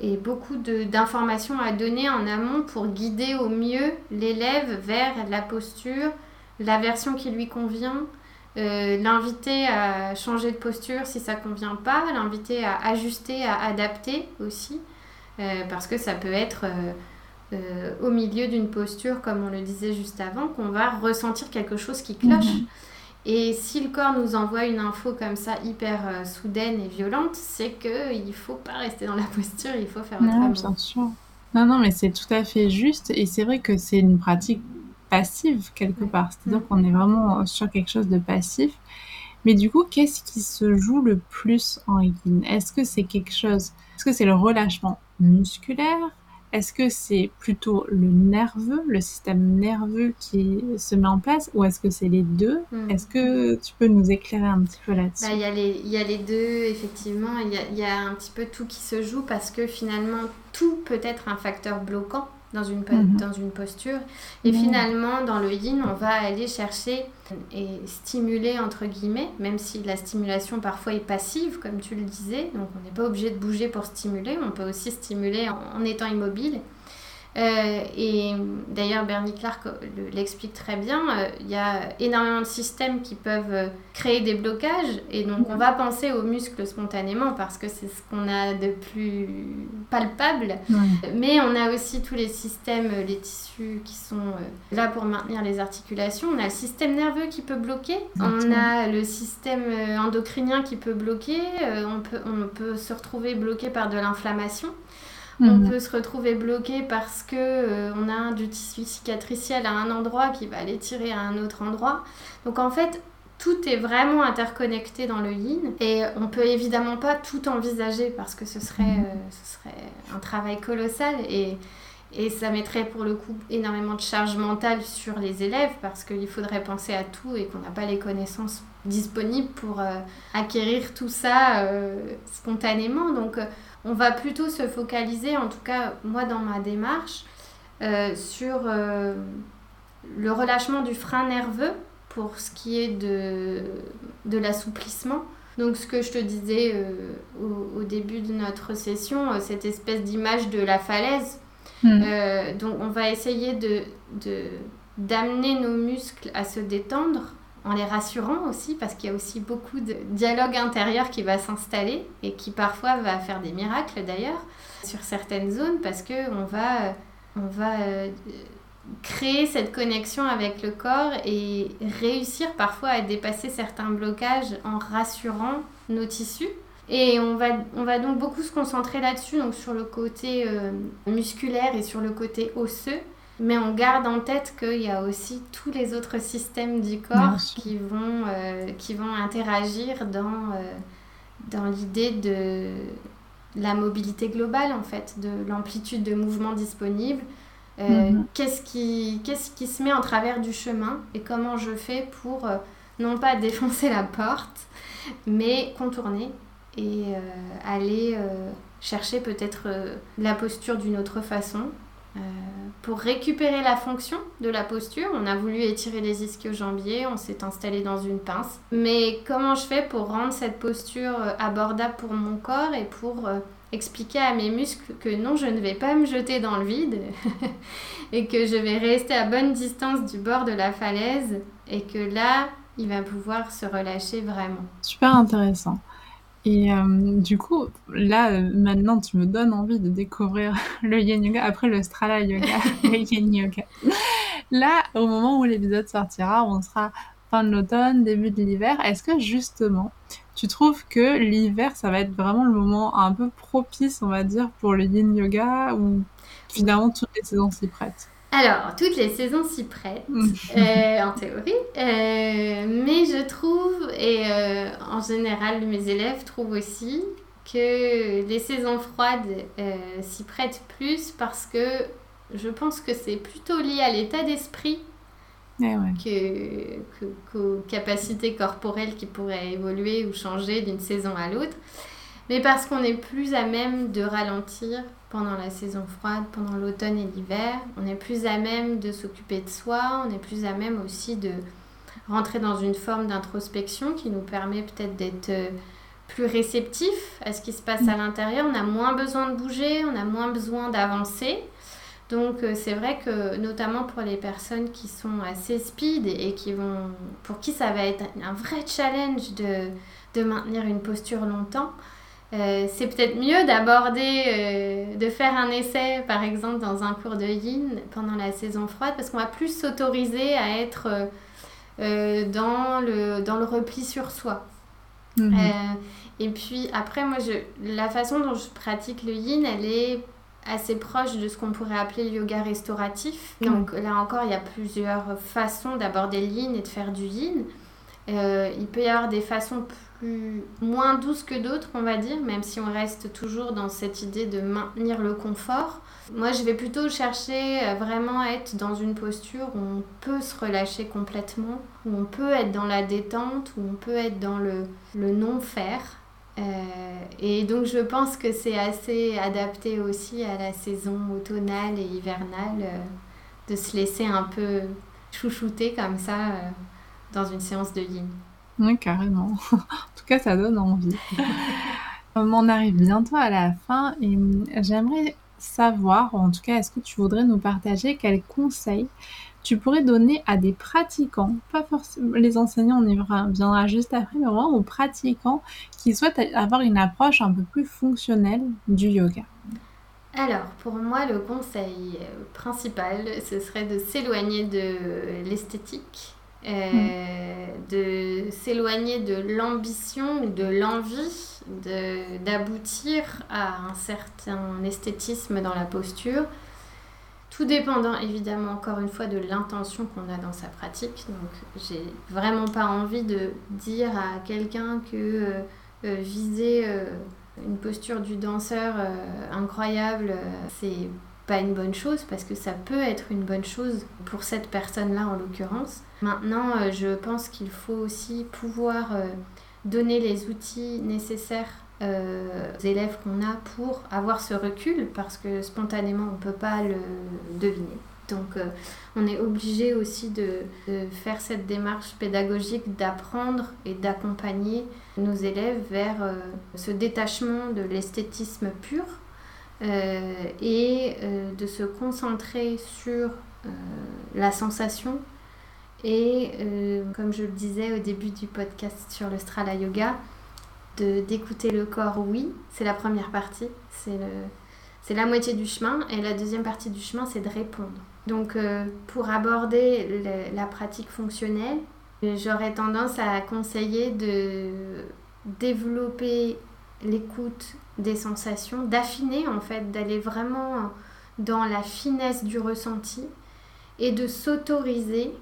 et beaucoup d'informations à donner en amont pour guider au mieux l'élève vers la posture, la version qui lui convient, euh, l'inviter à changer de posture si ça convient pas, l'inviter à ajuster, à adapter aussi, euh, parce que ça peut être au milieu d'une posture, comme on le disait juste avant, qu'on va ressentir quelque chose qui cloche. Mhm. Et si le corps nous envoie une info comme ça hyper euh, soudaine et violente, c'est qu'il ne faut pas rester dans la posture, il faut faire autrement. bien sûr. Non, non, mais c'est tout à fait juste. Et c'est vrai que c'est une pratique passive quelque part. C'est-à-dire qu'on est vraiment sur quelque chose de passif. Mais du coup, qu'est-ce qui se joue le plus en yin Est-ce que c'est quelque chose Est-ce que c'est le relâchement musculaire? Est-ce que c'est plutôt le nerveux, le système nerveux qui se met en place ou est-ce que c'est les deux? Hmm. Est-ce que tu peux nous éclairer un petit peu là-dessus? Bah, Il y, a les deux, effectivement. Il y, a, un petit peu tout qui se joue parce que finalement, tout peut être un facteur bloquant dans une, mhm. dans une posture. Et mhm. finalement, dans le yin, on va aller chercher et stimuler, entre guillemets, même si la stimulation parfois est passive, comme tu le disais. Donc, on n'est pas obligé de bouger pour stimuler. On peut aussi stimuler en étant immobile. Euh, et d'ailleurs, Bernie Clark l'explique très bien. Euh, il y a énormément de systèmes qui peuvent euh, créer des blocages. Et donc, on va penser aux muscles spontanément parce que c'est ce qu'on a de plus palpable. Mais on a aussi tous les systèmes, les tissus qui sont là pour maintenir les articulations. On a le système nerveux qui peut bloquer. On a le système endocrinien qui peut bloquer. on, peut, on peut se retrouver bloqué par de l'inflammation. On mhm. peut se retrouver bloqué parce que euh, on a du tissu cicatriciel à un endroit qui va aller tirer à un autre endroit. Donc en fait, tout est vraiment interconnecté dans le yin et on peut évidemment pas tout envisager parce que ce serait, mhm. euh, ce serait un travail colossal et, Et ça mettrait pour le coup énormément de charge mentale sur les élèves parce qu'il faudrait penser à tout et qu'on n'a pas les connaissances disponibles pour euh, acquérir tout ça euh, spontanément. Donc on va plutôt se focaliser, en tout cas moi dans ma démarche, sur le relâchement du frein nerveux pour ce qui est de, de l'assouplissement. Donc ce que je te disais au, au, début de notre session, cette espèce d'image de la falaise. Euh, donc on va essayer de, d'amener nos muscles à se détendre en les rassurant aussi parce qu'il y a aussi beaucoup de dialogue intérieur qui va s'installer et qui parfois va faire des miracles d'ailleurs sur certaines zones parce que on va on va euh, créer cette connexion avec le corps et réussir parfois à dépasser certains blocages en rassurant nos tissus et on va, on va donc beaucoup se concentrer là-dessus, donc sur le côté euh, musculaire et sur le côté osseux. Mais on garde en tête qu'il y a aussi tous les autres systèmes du corps qui vont, euh, qui vont interagir dans, euh, dans l'idée de la mobilité globale, en fait, de l'amplitude de mouvement disponible. Mhm. qu'est-ce, qui, qu'est-ce qui se met en travers du chemin et comment je fais pour non pas défoncer la porte, mais contourner et euh, aller euh, chercher peut-être euh, la posture d'une autre façon. Pour récupérer la fonction de la posture, on a voulu étirer les ischio-jambiers, on s'est installé dans une pince. Mais comment je fais pour rendre cette posture abordable pour mon corps et pour expliquer à mes muscles que non, je ne vais pas me jeter dans le vide et que je vais rester à bonne distance du bord de la falaise et que là, il va pouvoir se relâcher vraiment. Super intéressant. Et euh, du coup, là, euh, maintenant, tu me donnes envie de découvrir le yin yoga après le strala yoga, le yin yoga. Là, au moment où l'épisode sortira, on sera fin de l'automne, début de l'hiver. Est-ce que justement, tu trouves que l'hiver, ça va être vraiment le moment un peu propice, on va dire, pour le yin yoga ou finalement toutes les saisons s'y prêtent? Alors, toutes les saisons s'y prêtent, euh, en théorie, euh, mais je trouve, et euh, en général mes élèves trouvent aussi, que les saisons froides s'y prêtent plus parce que je pense que c'est plutôt lié à l'état d'esprit eh que, qu'aux capacités corporelles qui pourraient évoluer ou changer d'une saison à l'autre, mais parce qu'on est plus à même de ralentir pendant la saison froide, pendant l'automne et l'hiver. On est plus à même de s'occuper de soi, on est plus à même aussi de rentrer dans une forme d'introspection qui nous permet peut-être d'être euh, plus réceptif à ce qui se passe à l'intérieur. On a moins besoin de bouger, on a moins besoin d'avancer. Donc euh, c'est vrai que notamment pour les personnes qui sont assez speed et qui vont pour qui ça va être un vrai challenge de, de maintenir une posture longtemps, euh, c'est peut-être mieux d'aborder, euh, de faire un essai par exemple dans un cours de yin pendant la saison froide parce qu'on va plus s'autoriser à être euh, dans, le, dans le repli sur soi. Mhm. et puis après, moi, je, la façon dont je pratique le yin, elle est assez proche de ce qu'on pourrait appeler le yoga restauratif. Donc là encore, il y a plusieurs façons d'aborder le yin et de faire du yin. Il peut y avoir des façons moins douce que d'autres, on va dire, même si on reste toujours dans cette idée de maintenir le confort. Moi, je vais plutôt chercher à vraiment être dans une posture où on peut se relâcher complètement, où on peut être dans la détente, où on peut être dans le, le non-faire. Euh, et donc, je pense que c'est assez adapté aussi à la saison automnale et hivernale euh, de se laisser un peu chouchouter comme ça euh, dans une séance de yin. Oui, carrément. en tout cas, ça donne envie. On arrive bientôt à la fin et hum, j'aimerais savoir, en tout cas, est-ce que tu voudrais nous partager quels conseils tu pourrais donner à des pratiquants, pas forcément les enseignants, on y viendra juste après, mais vraiment aux pratiquants qui souhaitent avoir une approche un peu plus fonctionnelle du yoga alors, pour moi, le conseil euh, principal, ce serait de s'éloigner de l'esthétique euh, de s'éloigner de l'ambition ou de l'envie d'aboutir à un certain esthétisme dans la posture, tout dépendant évidemment encore une fois de l'intention qu'on a dans sa pratique. Donc j'ai vraiment pas envie de dire à quelqu'un que euh, euh, viser une posture du danseur incroyable, c'est pas une bonne chose parce que ça peut être une bonne chose pour cette personne-là en l'occurrence. Maintenant, euh, je pense qu'il faut aussi pouvoir euh, donner les outils nécessaires euh, aux élèves qu'on a pour avoir ce recul parce que spontanément on ne peut pas le deviner. Donc on est obligé aussi de, faire cette démarche pédagogique d'apprendre et d'accompagner nos élèves vers ce détachement de l'esthétisme pur et de se concentrer sur la sensation et euh, comme je le disais au début du podcast sur le Strala Yoga, d'écouter le corps, oui, c'est la première partie, c'est la moitié du chemin, et la deuxième partie du chemin, c'est de répondre. Donc euh, pour aborder la pratique fonctionnelle, j'aurais tendance à conseiller de développer l'écoute des sensations, d'affiner en fait, d'aller vraiment dans la finesse du ressenti et de s'autoriser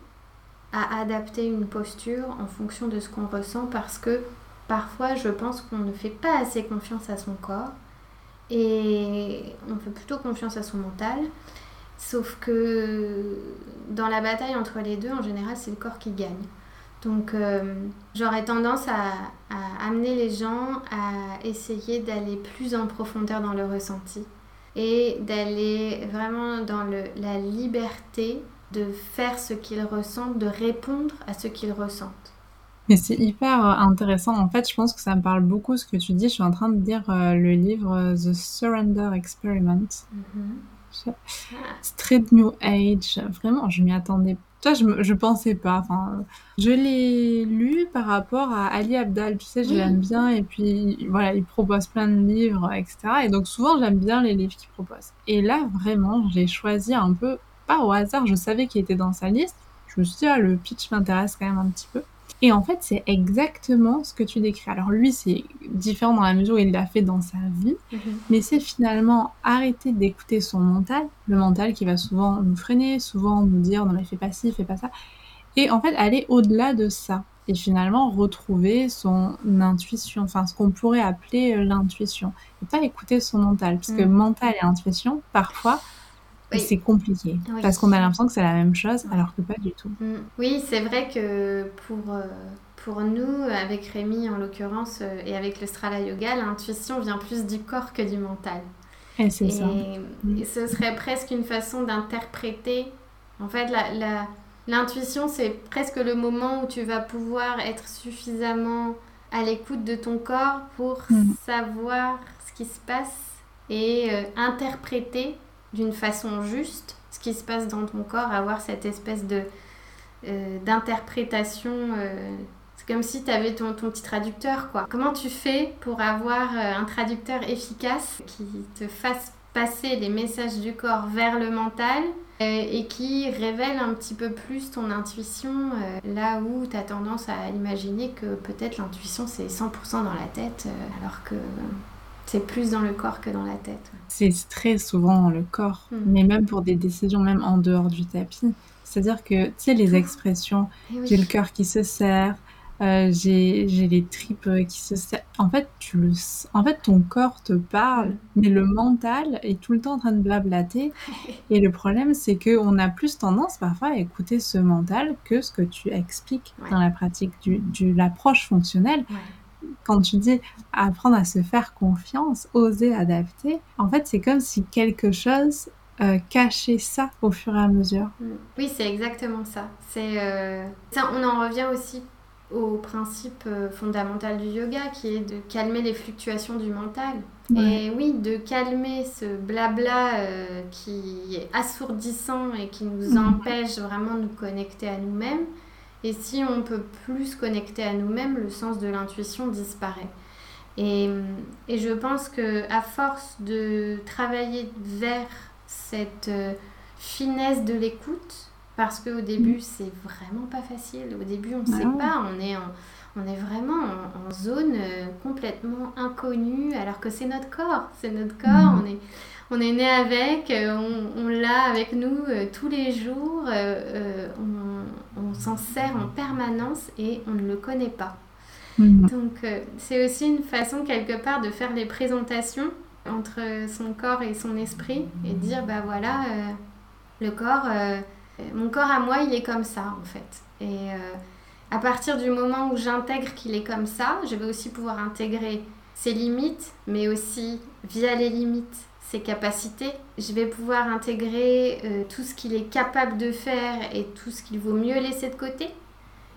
à adapter une posture en fonction de ce qu'on ressent parce que parfois je pense qu'on ne fait pas assez confiance à son corps et on fait plutôt confiance à son mental. Sauf que dans la bataille entre les deux, en général, c'est le corps qui gagne. Donc euh, j'aurais tendance à, amener les gens à essayer d'aller plus en profondeur dans le ressenti et d'aller vraiment dans le, la liberté de faire ce qu'ils ressentent, de répondre à ce qu'ils ressentent. Mais c'est hyper euh, intéressant. En fait, je pense que ça me parle beaucoup ce que tu dis. Je suis en train de lire euh, le livre euh, The Surrender Experiment. Mm-hmm. Très New Age. Vraiment, je m'y attendais. Toi, je, je pensais pas. Enfin, je l'ai lu par rapport à Ali Abdal. Tu sais, je l'aime bien. Et puis, voilà, il propose plein de livres, etc. Et donc, souvent, j'aime bien les livres qu'il propose. Et là, vraiment, j'ai choisi un peu pas au hasard, je savais qu'il était dans sa liste. Je me suis dit, ah, le pitch m'intéresse quand même un petit peu. Et en fait, c'est exactement ce que tu décris. Alors lui, c'est différent dans la mesure où il l'a fait dans sa vie, mhm. mais c'est finalement arrêter d'écouter son mental, le mental qui va souvent nous freiner, souvent nous dire non mais fais pas ci, fais pas ça, et en fait aller au-delà de ça et finalement retrouver son intuition, enfin ce qu'on pourrait appeler l'intuition, et pas écouter son mental, parce que mhm. mental et intuition, parfois, c'est compliqué parce qu'on a l'impression que c'est la même chose alors que pas du tout. Mm. Oui, c'est vrai que pour, euh, pour nous, avec Rémi en l'occurrence euh, et avec le Strala Yoga, l'intuition vient plus du corps que du mental. Et c'est ça. Mm. ce serait presque une façon d'interpréter. En fait, l'intuition, la, c'est presque le moment où tu vas pouvoir être suffisamment à l'écoute de ton corps pour mm. savoir ce qui se passe et euh, interpréter d'une façon juste ce qui se passe dans ton corps, avoir cette espèce de euh, d'interprétation. Euh, c'est comme si tu avais ton, ton, petit traducteur, quoi. Comment tu fais pour avoir euh, un traducteur efficace qui te fasse passer les messages du corps vers le mental et qui révèle un petit peu plus ton intuition, là où tu as tendance à imaginer que peut-être l'intuition c'est 100% dans la tête, alors que c'est plus dans le corps que dans la tête. C'est très souvent dans le corps, hmm. mais même pour des décisions, même en dehors du tapis. C'est-à-dire que, tu sais, les expressions, eh j'ai le cœur qui se serre, euh, j'ai les tripes qui se serrent. En fait, tu le, en fait, ton corps te parle, hmm. mais le mental est tout le temps en train de blablater. Et le problème, c'est qu'on a plus tendance parfois à écouter ce mental que ce que tu expliques dans la pratique du, du l'approche fonctionnelle quand tu dis apprendre à se faire confiance, oser adapter, en fait, c'est comme si quelque chose euh, cachait ça au fur et à mesure. Mm. Oui, c'est exactement ça. C'est, euh, ça. On en revient aussi au principe euh, fondamental du yoga qui est de calmer les fluctuations du mental. Et oui, de calmer ce blabla qui est assourdissant et qui nous mm. empêche vraiment de nous connecter à nous-mêmes et si on peut plus se connecter à nous-mêmes, le sens de l'intuition disparaît. Et, et, je pense que à force de travailler vers cette euh, finesse de l'écoute, parce qu'au début mm. c'est vraiment pas facile. Au début on ne sait pas, on est, on est vraiment en, zone euh, complètement inconnue, alors que c'est notre corps, c'est notre corps, mm. on est on est né avec, euh, on, on l'a avec nous tous les jours, on s'en sert en permanence et on ne le connaît pas. Mhm. Donc euh, c'est aussi une façon quelque part de faire les présentations entre son corps et son esprit et dire bah voilà, le corps, mon corps à moi, il est comme ça en fait. Et à partir du moment où j'intègre qu'il est comme ça, je vais aussi pouvoir intégrer ses limites, mais aussi via les limites ses capacités. Je vais pouvoir intégrer euh, tout ce qu'il est capable de faire et tout ce qu'il vaut mieux laisser de côté.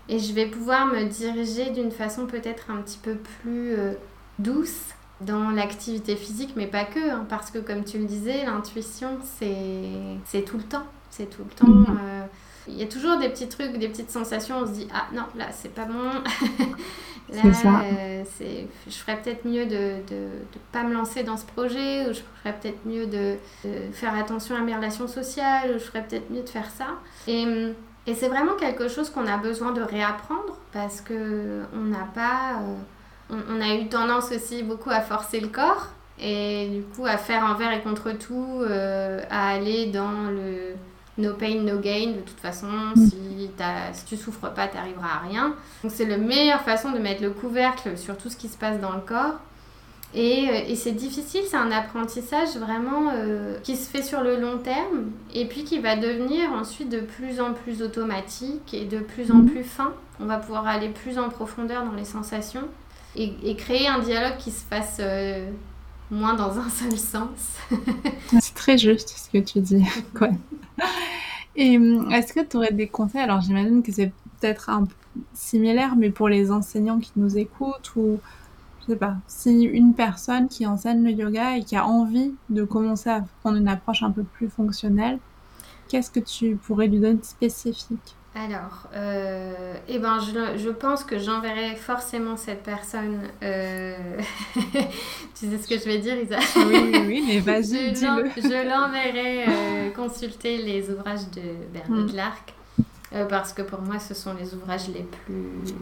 Et je vais pouvoir me diriger d'une façon peut-être un petit peu plus euh, douce dans l'activité physique, mais pas que, hein, parce que comme tu le disais, l'intuition, c'est tout le temps. C'est tout le temps. Euh, il y a toujours des petits trucs, des petites sensations, on se dit, ah non, là, c'est pas bon. Là. Euh, je ferais peut-être mieux de ne pas me lancer dans ce projet, ou je ferais peut-être mieux de, faire attention à mes relations sociales, ou je ferais peut-être mieux de faire ça. Et, et c'est vraiment quelque chose qu'on a besoin de réapprendre parce que on n'a pas. Euh, on, a eu tendance aussi beaucoup à forcer le corps et du coup à faire envers et contre tout, euh, à aller dans le no pain, no gain. De toute façon, mm. si, si tu souffres pas, tu n'arriveras à rien. Donc, c'est la meilleure façon de mettre le couvercle sur tout ce qui se passe dans le corps. Et, euh, et c'est difficile, c'est un apprentissage vraiment euh, qui se fait sur le long terme et puis qui va devenir ensuite de plus en plus automatique et de plus en mm. plus fin. On va pouvoir aller plus en profondeur dans les sensations et, et créer un dialogue qui se fasse euh, moins dans un seul sens. c'est très juste ce que tu dis. Quoi. Et hum, est-ce que tu aurais des conseils? Alors j'imagine que c'est peut-être un peu similaire, mais pour les enseignants qui nous écoutent ou je sais pas, si une personne qui enseigne le yoga et qui a envie de commencer à prendre une approche un peu plus fonctionnelle, qu'est-ce que tu pourrais lui donner de spécifique? Alors, euh, eh ben, je, je, pense que j'enverrai forcément cette personne. Euh... tu sais ce que je vais dire, Isa? Oui, oui, mais vas-y, dis-le. Je l'enverrai euh, consulter les ouvrages de Bernard Clark, hmm. euh, parce que pour moi, ce sont les ouvrages les plus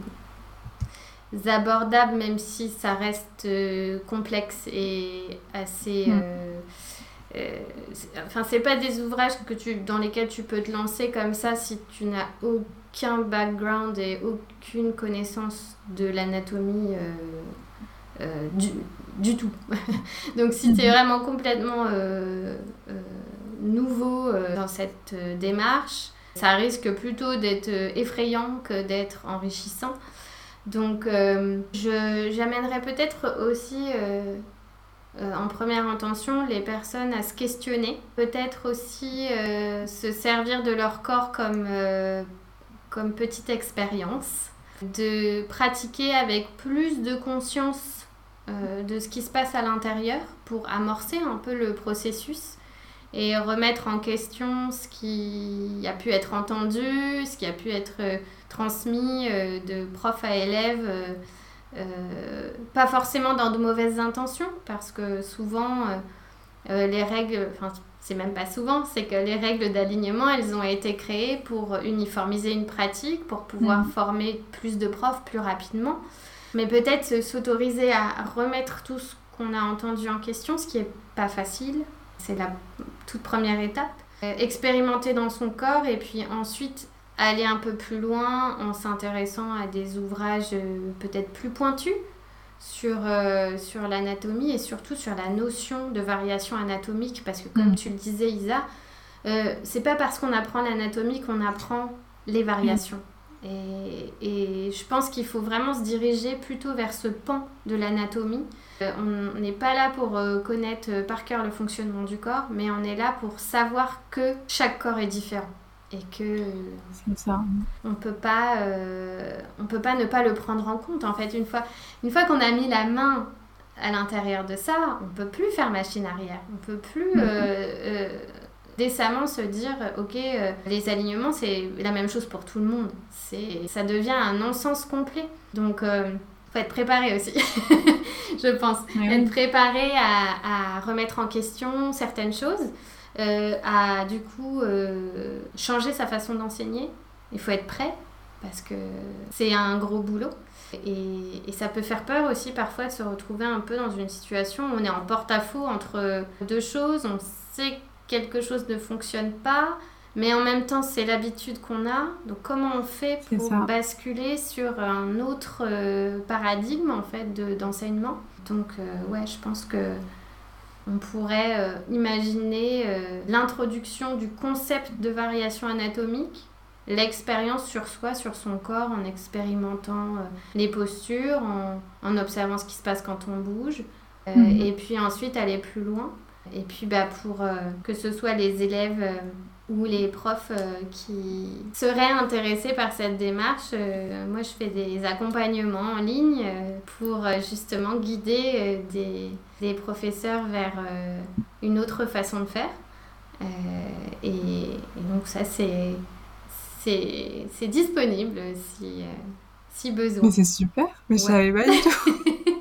abordables, même si ça reste complexe et assez. Hmm. Euh, enfin, c'est pas des ouvrages que tu, dans lesquels tu peux te lancer comme ça si tu n'as aucun background et aucune connaissance de l'anatomie euh, euh, du, du, tout. Donc, si tu es mhm. vraiment complètement nouveau dans cette démarche, ça risque plutôt d'être effrayant que d'être enrichissant. Donc, j'amènerais peut-être aussi euh, en première intention les personnes à se questionner, peut-être aussi euh, se servir de leur corps comme, euh, comme petite expérience, de pratiquer avec plus de conscience de ce qui se passe à l'intérieur pour amorcer un peu le processus et remettre en question ce qui a pu être entendu, ce qui a pu être transmis de prof à élève euh, pas forcément dans de mauvaises intentions, parce que souvent, euh, euh, les règles, enfin, c'est même pas souvent, c'est que les règles d'alignement, elles ont été créées pour uniformiser une pratique, pour pouvoir mhm. former plus de profs plus rapidement. Mais peut-être s'autoriser à remettre tout ce qu'on a entendu en question, ce qui est pas facile. C'est la toute première étape. expérimenter dans son corps et puis ensuite aller un peu plus loin en s'intéressant à des ouvrages euh, peut-être plus pointus sur, euh, sur l'anatomie et surtout sur la notion de variation anatomique parce que comme mm. tu le disais Isa, euh, c'est pas parce qu'on apprend l'anatomie qu'on apprend les variations. Et, et, je pense qu'il faut vraiment se diriger plutôt vers ce pan de l'anatomie. on n'est pas là pour connaître par cœur le fonctionnement du corps, mais on est là pour savoir que chaque corps est différent et que ça. on peut pas euh, on peut pas ne pas le prendre en compte en fait. Une fois une fois qu'on a mis la main à l'intérieur de ça on peut plus faire machine arrière. On peut plus euh, euh, décemment se dire ok les alignements c'est la même chose pour tout le monde. C'est ça devient un non-sens complet. Donc faut être préparé aussi je pense. Être préparé à, à remettre en question certaines choses euh, à du coup euh, changer sa façon d'enseigner. Il faut être prêt parce que c'est un gros boulot. Et, et, ça peut faire peur aussi parfois de se retrouver un peu dans une situation où on est en porte-à-faux entre deux choses. On sait que quelque chose ne fonctionne pas, mais en même temps c'est l'habitude qu'on a. Donc comment on fait pour basculer sur un autre euh, paradigme en fait d'enseignement? Donc ouais, je pense que on pourrait imaginer l'introduction du concept de variation anatomique l'expérience sur soi, sur son corps, en expérimentant les postures, en, observant ce qui se passe quand on bouge, mhm. et puis ensuite aller plus loin. Et puis bah, pour que ce soit les élèves ou les profs euh, qui seraient intéressés par cette démarche, euh, moi je fais des accompagnements en ligne euh, pour justement guider des, des, professeurs vers une autre façon de faire. Et, et, donc ça c'est, c'est, disponible si, si besoin. Mais c'est super, mais je savais pas du tout.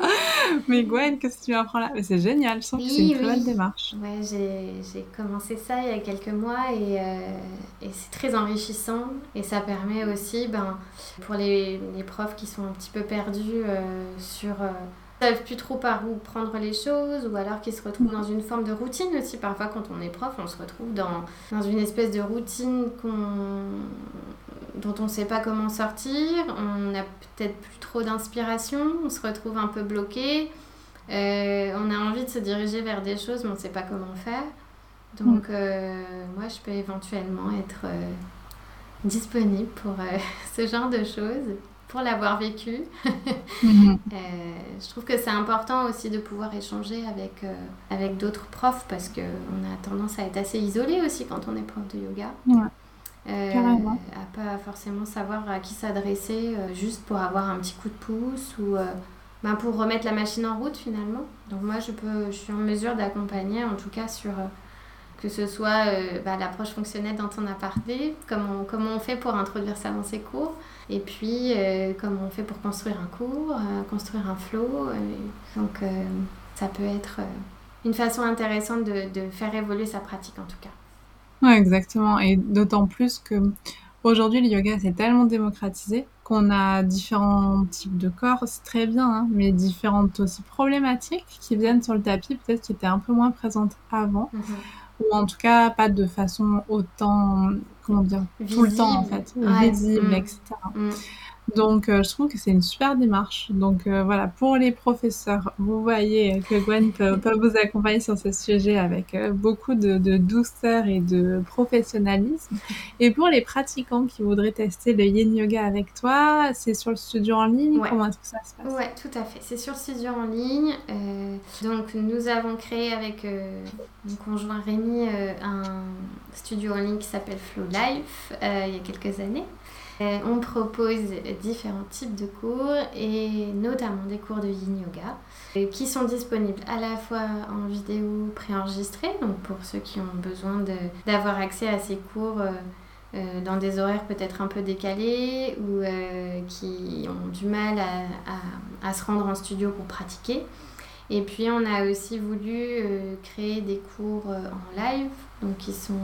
Mais Gwen, qu'est-ce que tu apprends là? C'est génial, je sens que c'est une très belle démarche. Ouais, j'ai commencé ça il y a quelques mois et, euh, et c'est très enrichissant. Et ça permet aussi, ben, pour les, les profs qui sont un petit peu perdus euh, sur. Euh, savent plus trop par où prendre les choses ou alors qui se retrouvent dans une forme de routine aussi. Parfois, quand on est prof, on se retrouve dans, dans une espèce de routine dont on ne sait pas comment sortir. On n'a peut-être plus trop d'inspiration. On se retrouve un peu bloqué. Euh, on a envie de se diriger vers des choses, mais on ne sait pas comment faire. Donc, mm. euh, moi, je peux éventuellement être euh, disponible pour ce genre de choses pour l'avoir vécu. Mhm. Euh, je trouve que c'est important aussi de pouvoir échanger avec, euh, avec d'autres profs parce qu'on a tendance à être assez isolé aussi quand on est prof de yoga. Ouais. Euh, à pas forcément savoir à qui s'adresser juste pour avoir un petit coup de pouce ou ben pour remettre la machine en route finalement. Donc moi je peux je suis en mesure d'accompagner en tout cas sur que ce soit bah, l'approche fonctionnelle dont on a parlé, comment, comment on fait pour introduire ça dans ses cours, et puis, euh, comment on fait pour construire un cours, euh, construire un flow. Euh, donc, ça peut être une façon intéressante de, de, faire évoluer sa pratique, en tout cas. Oui, exactement. Et d'autant plus que aujourd'hui, le yoga, c'est tellement démocratisé qu'on a différents types de corps, c'est très bien, hein, mais différentes aussi problématiques qui viennent sur le tapis, peut-être qui étaient un peu moins présentes avant. Mhm ou en tout cas pas de façon autant, comment dire, tout le temps en fait, visible, mm. etc. Donc, euh, je trouve que c'est une super démarche. Donc, euh, voilà, pour les professeurs, vous voyez que Gwen peut, vous accompagner sur ce sujet avec euh, beaucoup de, douceur et de professionnalisme. Et pour les pratiquants qui voudraient tester le yin yoga avec toi, c'est sur le studio en ligne Comment est-ce que ça se passe? Oui, tout à fait. C'est sur le studio en ligne. donc, nous avons créé avec mon conjoint Rémi un studio en ligne qui s'appelle Flow Life il y a quelques années. Euh, on propose différents types de cours et notamment des cours de yin yoga euh, qui sont disponibles à la fois en vidéo préenregistrée, donc pour ceux qui ont besoin d'avoir accès à ces cours euh, dans des horaires peut-être un peu décalés ou qui ont du mal à, se rendre en studio pour pratiquer. Et puis on a aussi voulu créer des cours en live, donc qui sont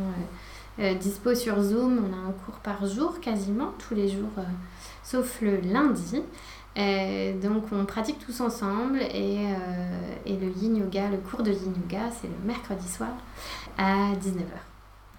euh, dispo sur Zoom. On a un cours par jour quasiment, tous les jours, euh, sauf le lundi. Euh, donc on pratique tous ensemble et, et, le yin yoga, le cours de yin yoga, c'est le mercredi soir à 19h.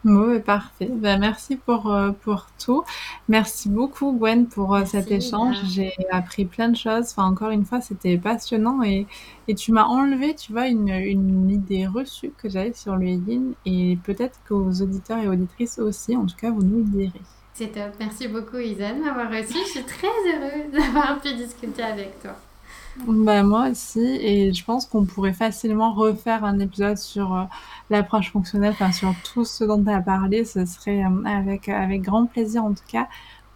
Oui, parfait. Ben, merci pour, euh, pour tout. Merci beaucoup, Gwen, pour euh, cet échange. J'ai appris plein de choses. Enfin, encore une fois, c'était passionnant et, et tu m'as enlevé, tu vois, une, une idée reçue que j'avais sur le yin et peut-être qu'aux auditeurs et auditrices aussi, en tout cas, vous nous le direz. C'est top. Merci beaucoup, Isa, de m'avoir reçu. Je suis très heureuse d'avoir pu discuter avec toi. Bah, moi aussi, et je pense qu'on pourrait facilement refaire un épisode sur euh, l'approche fonctionnelle, enfin sur tout ce dont tu as parlé, ce serait euh, avec, avec grand plaisir en tout cas.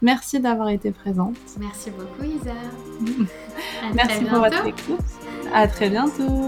Merci d'avoir été présente. Merci beaucoup Isa. Merci pour votre écoute. À très bientôt.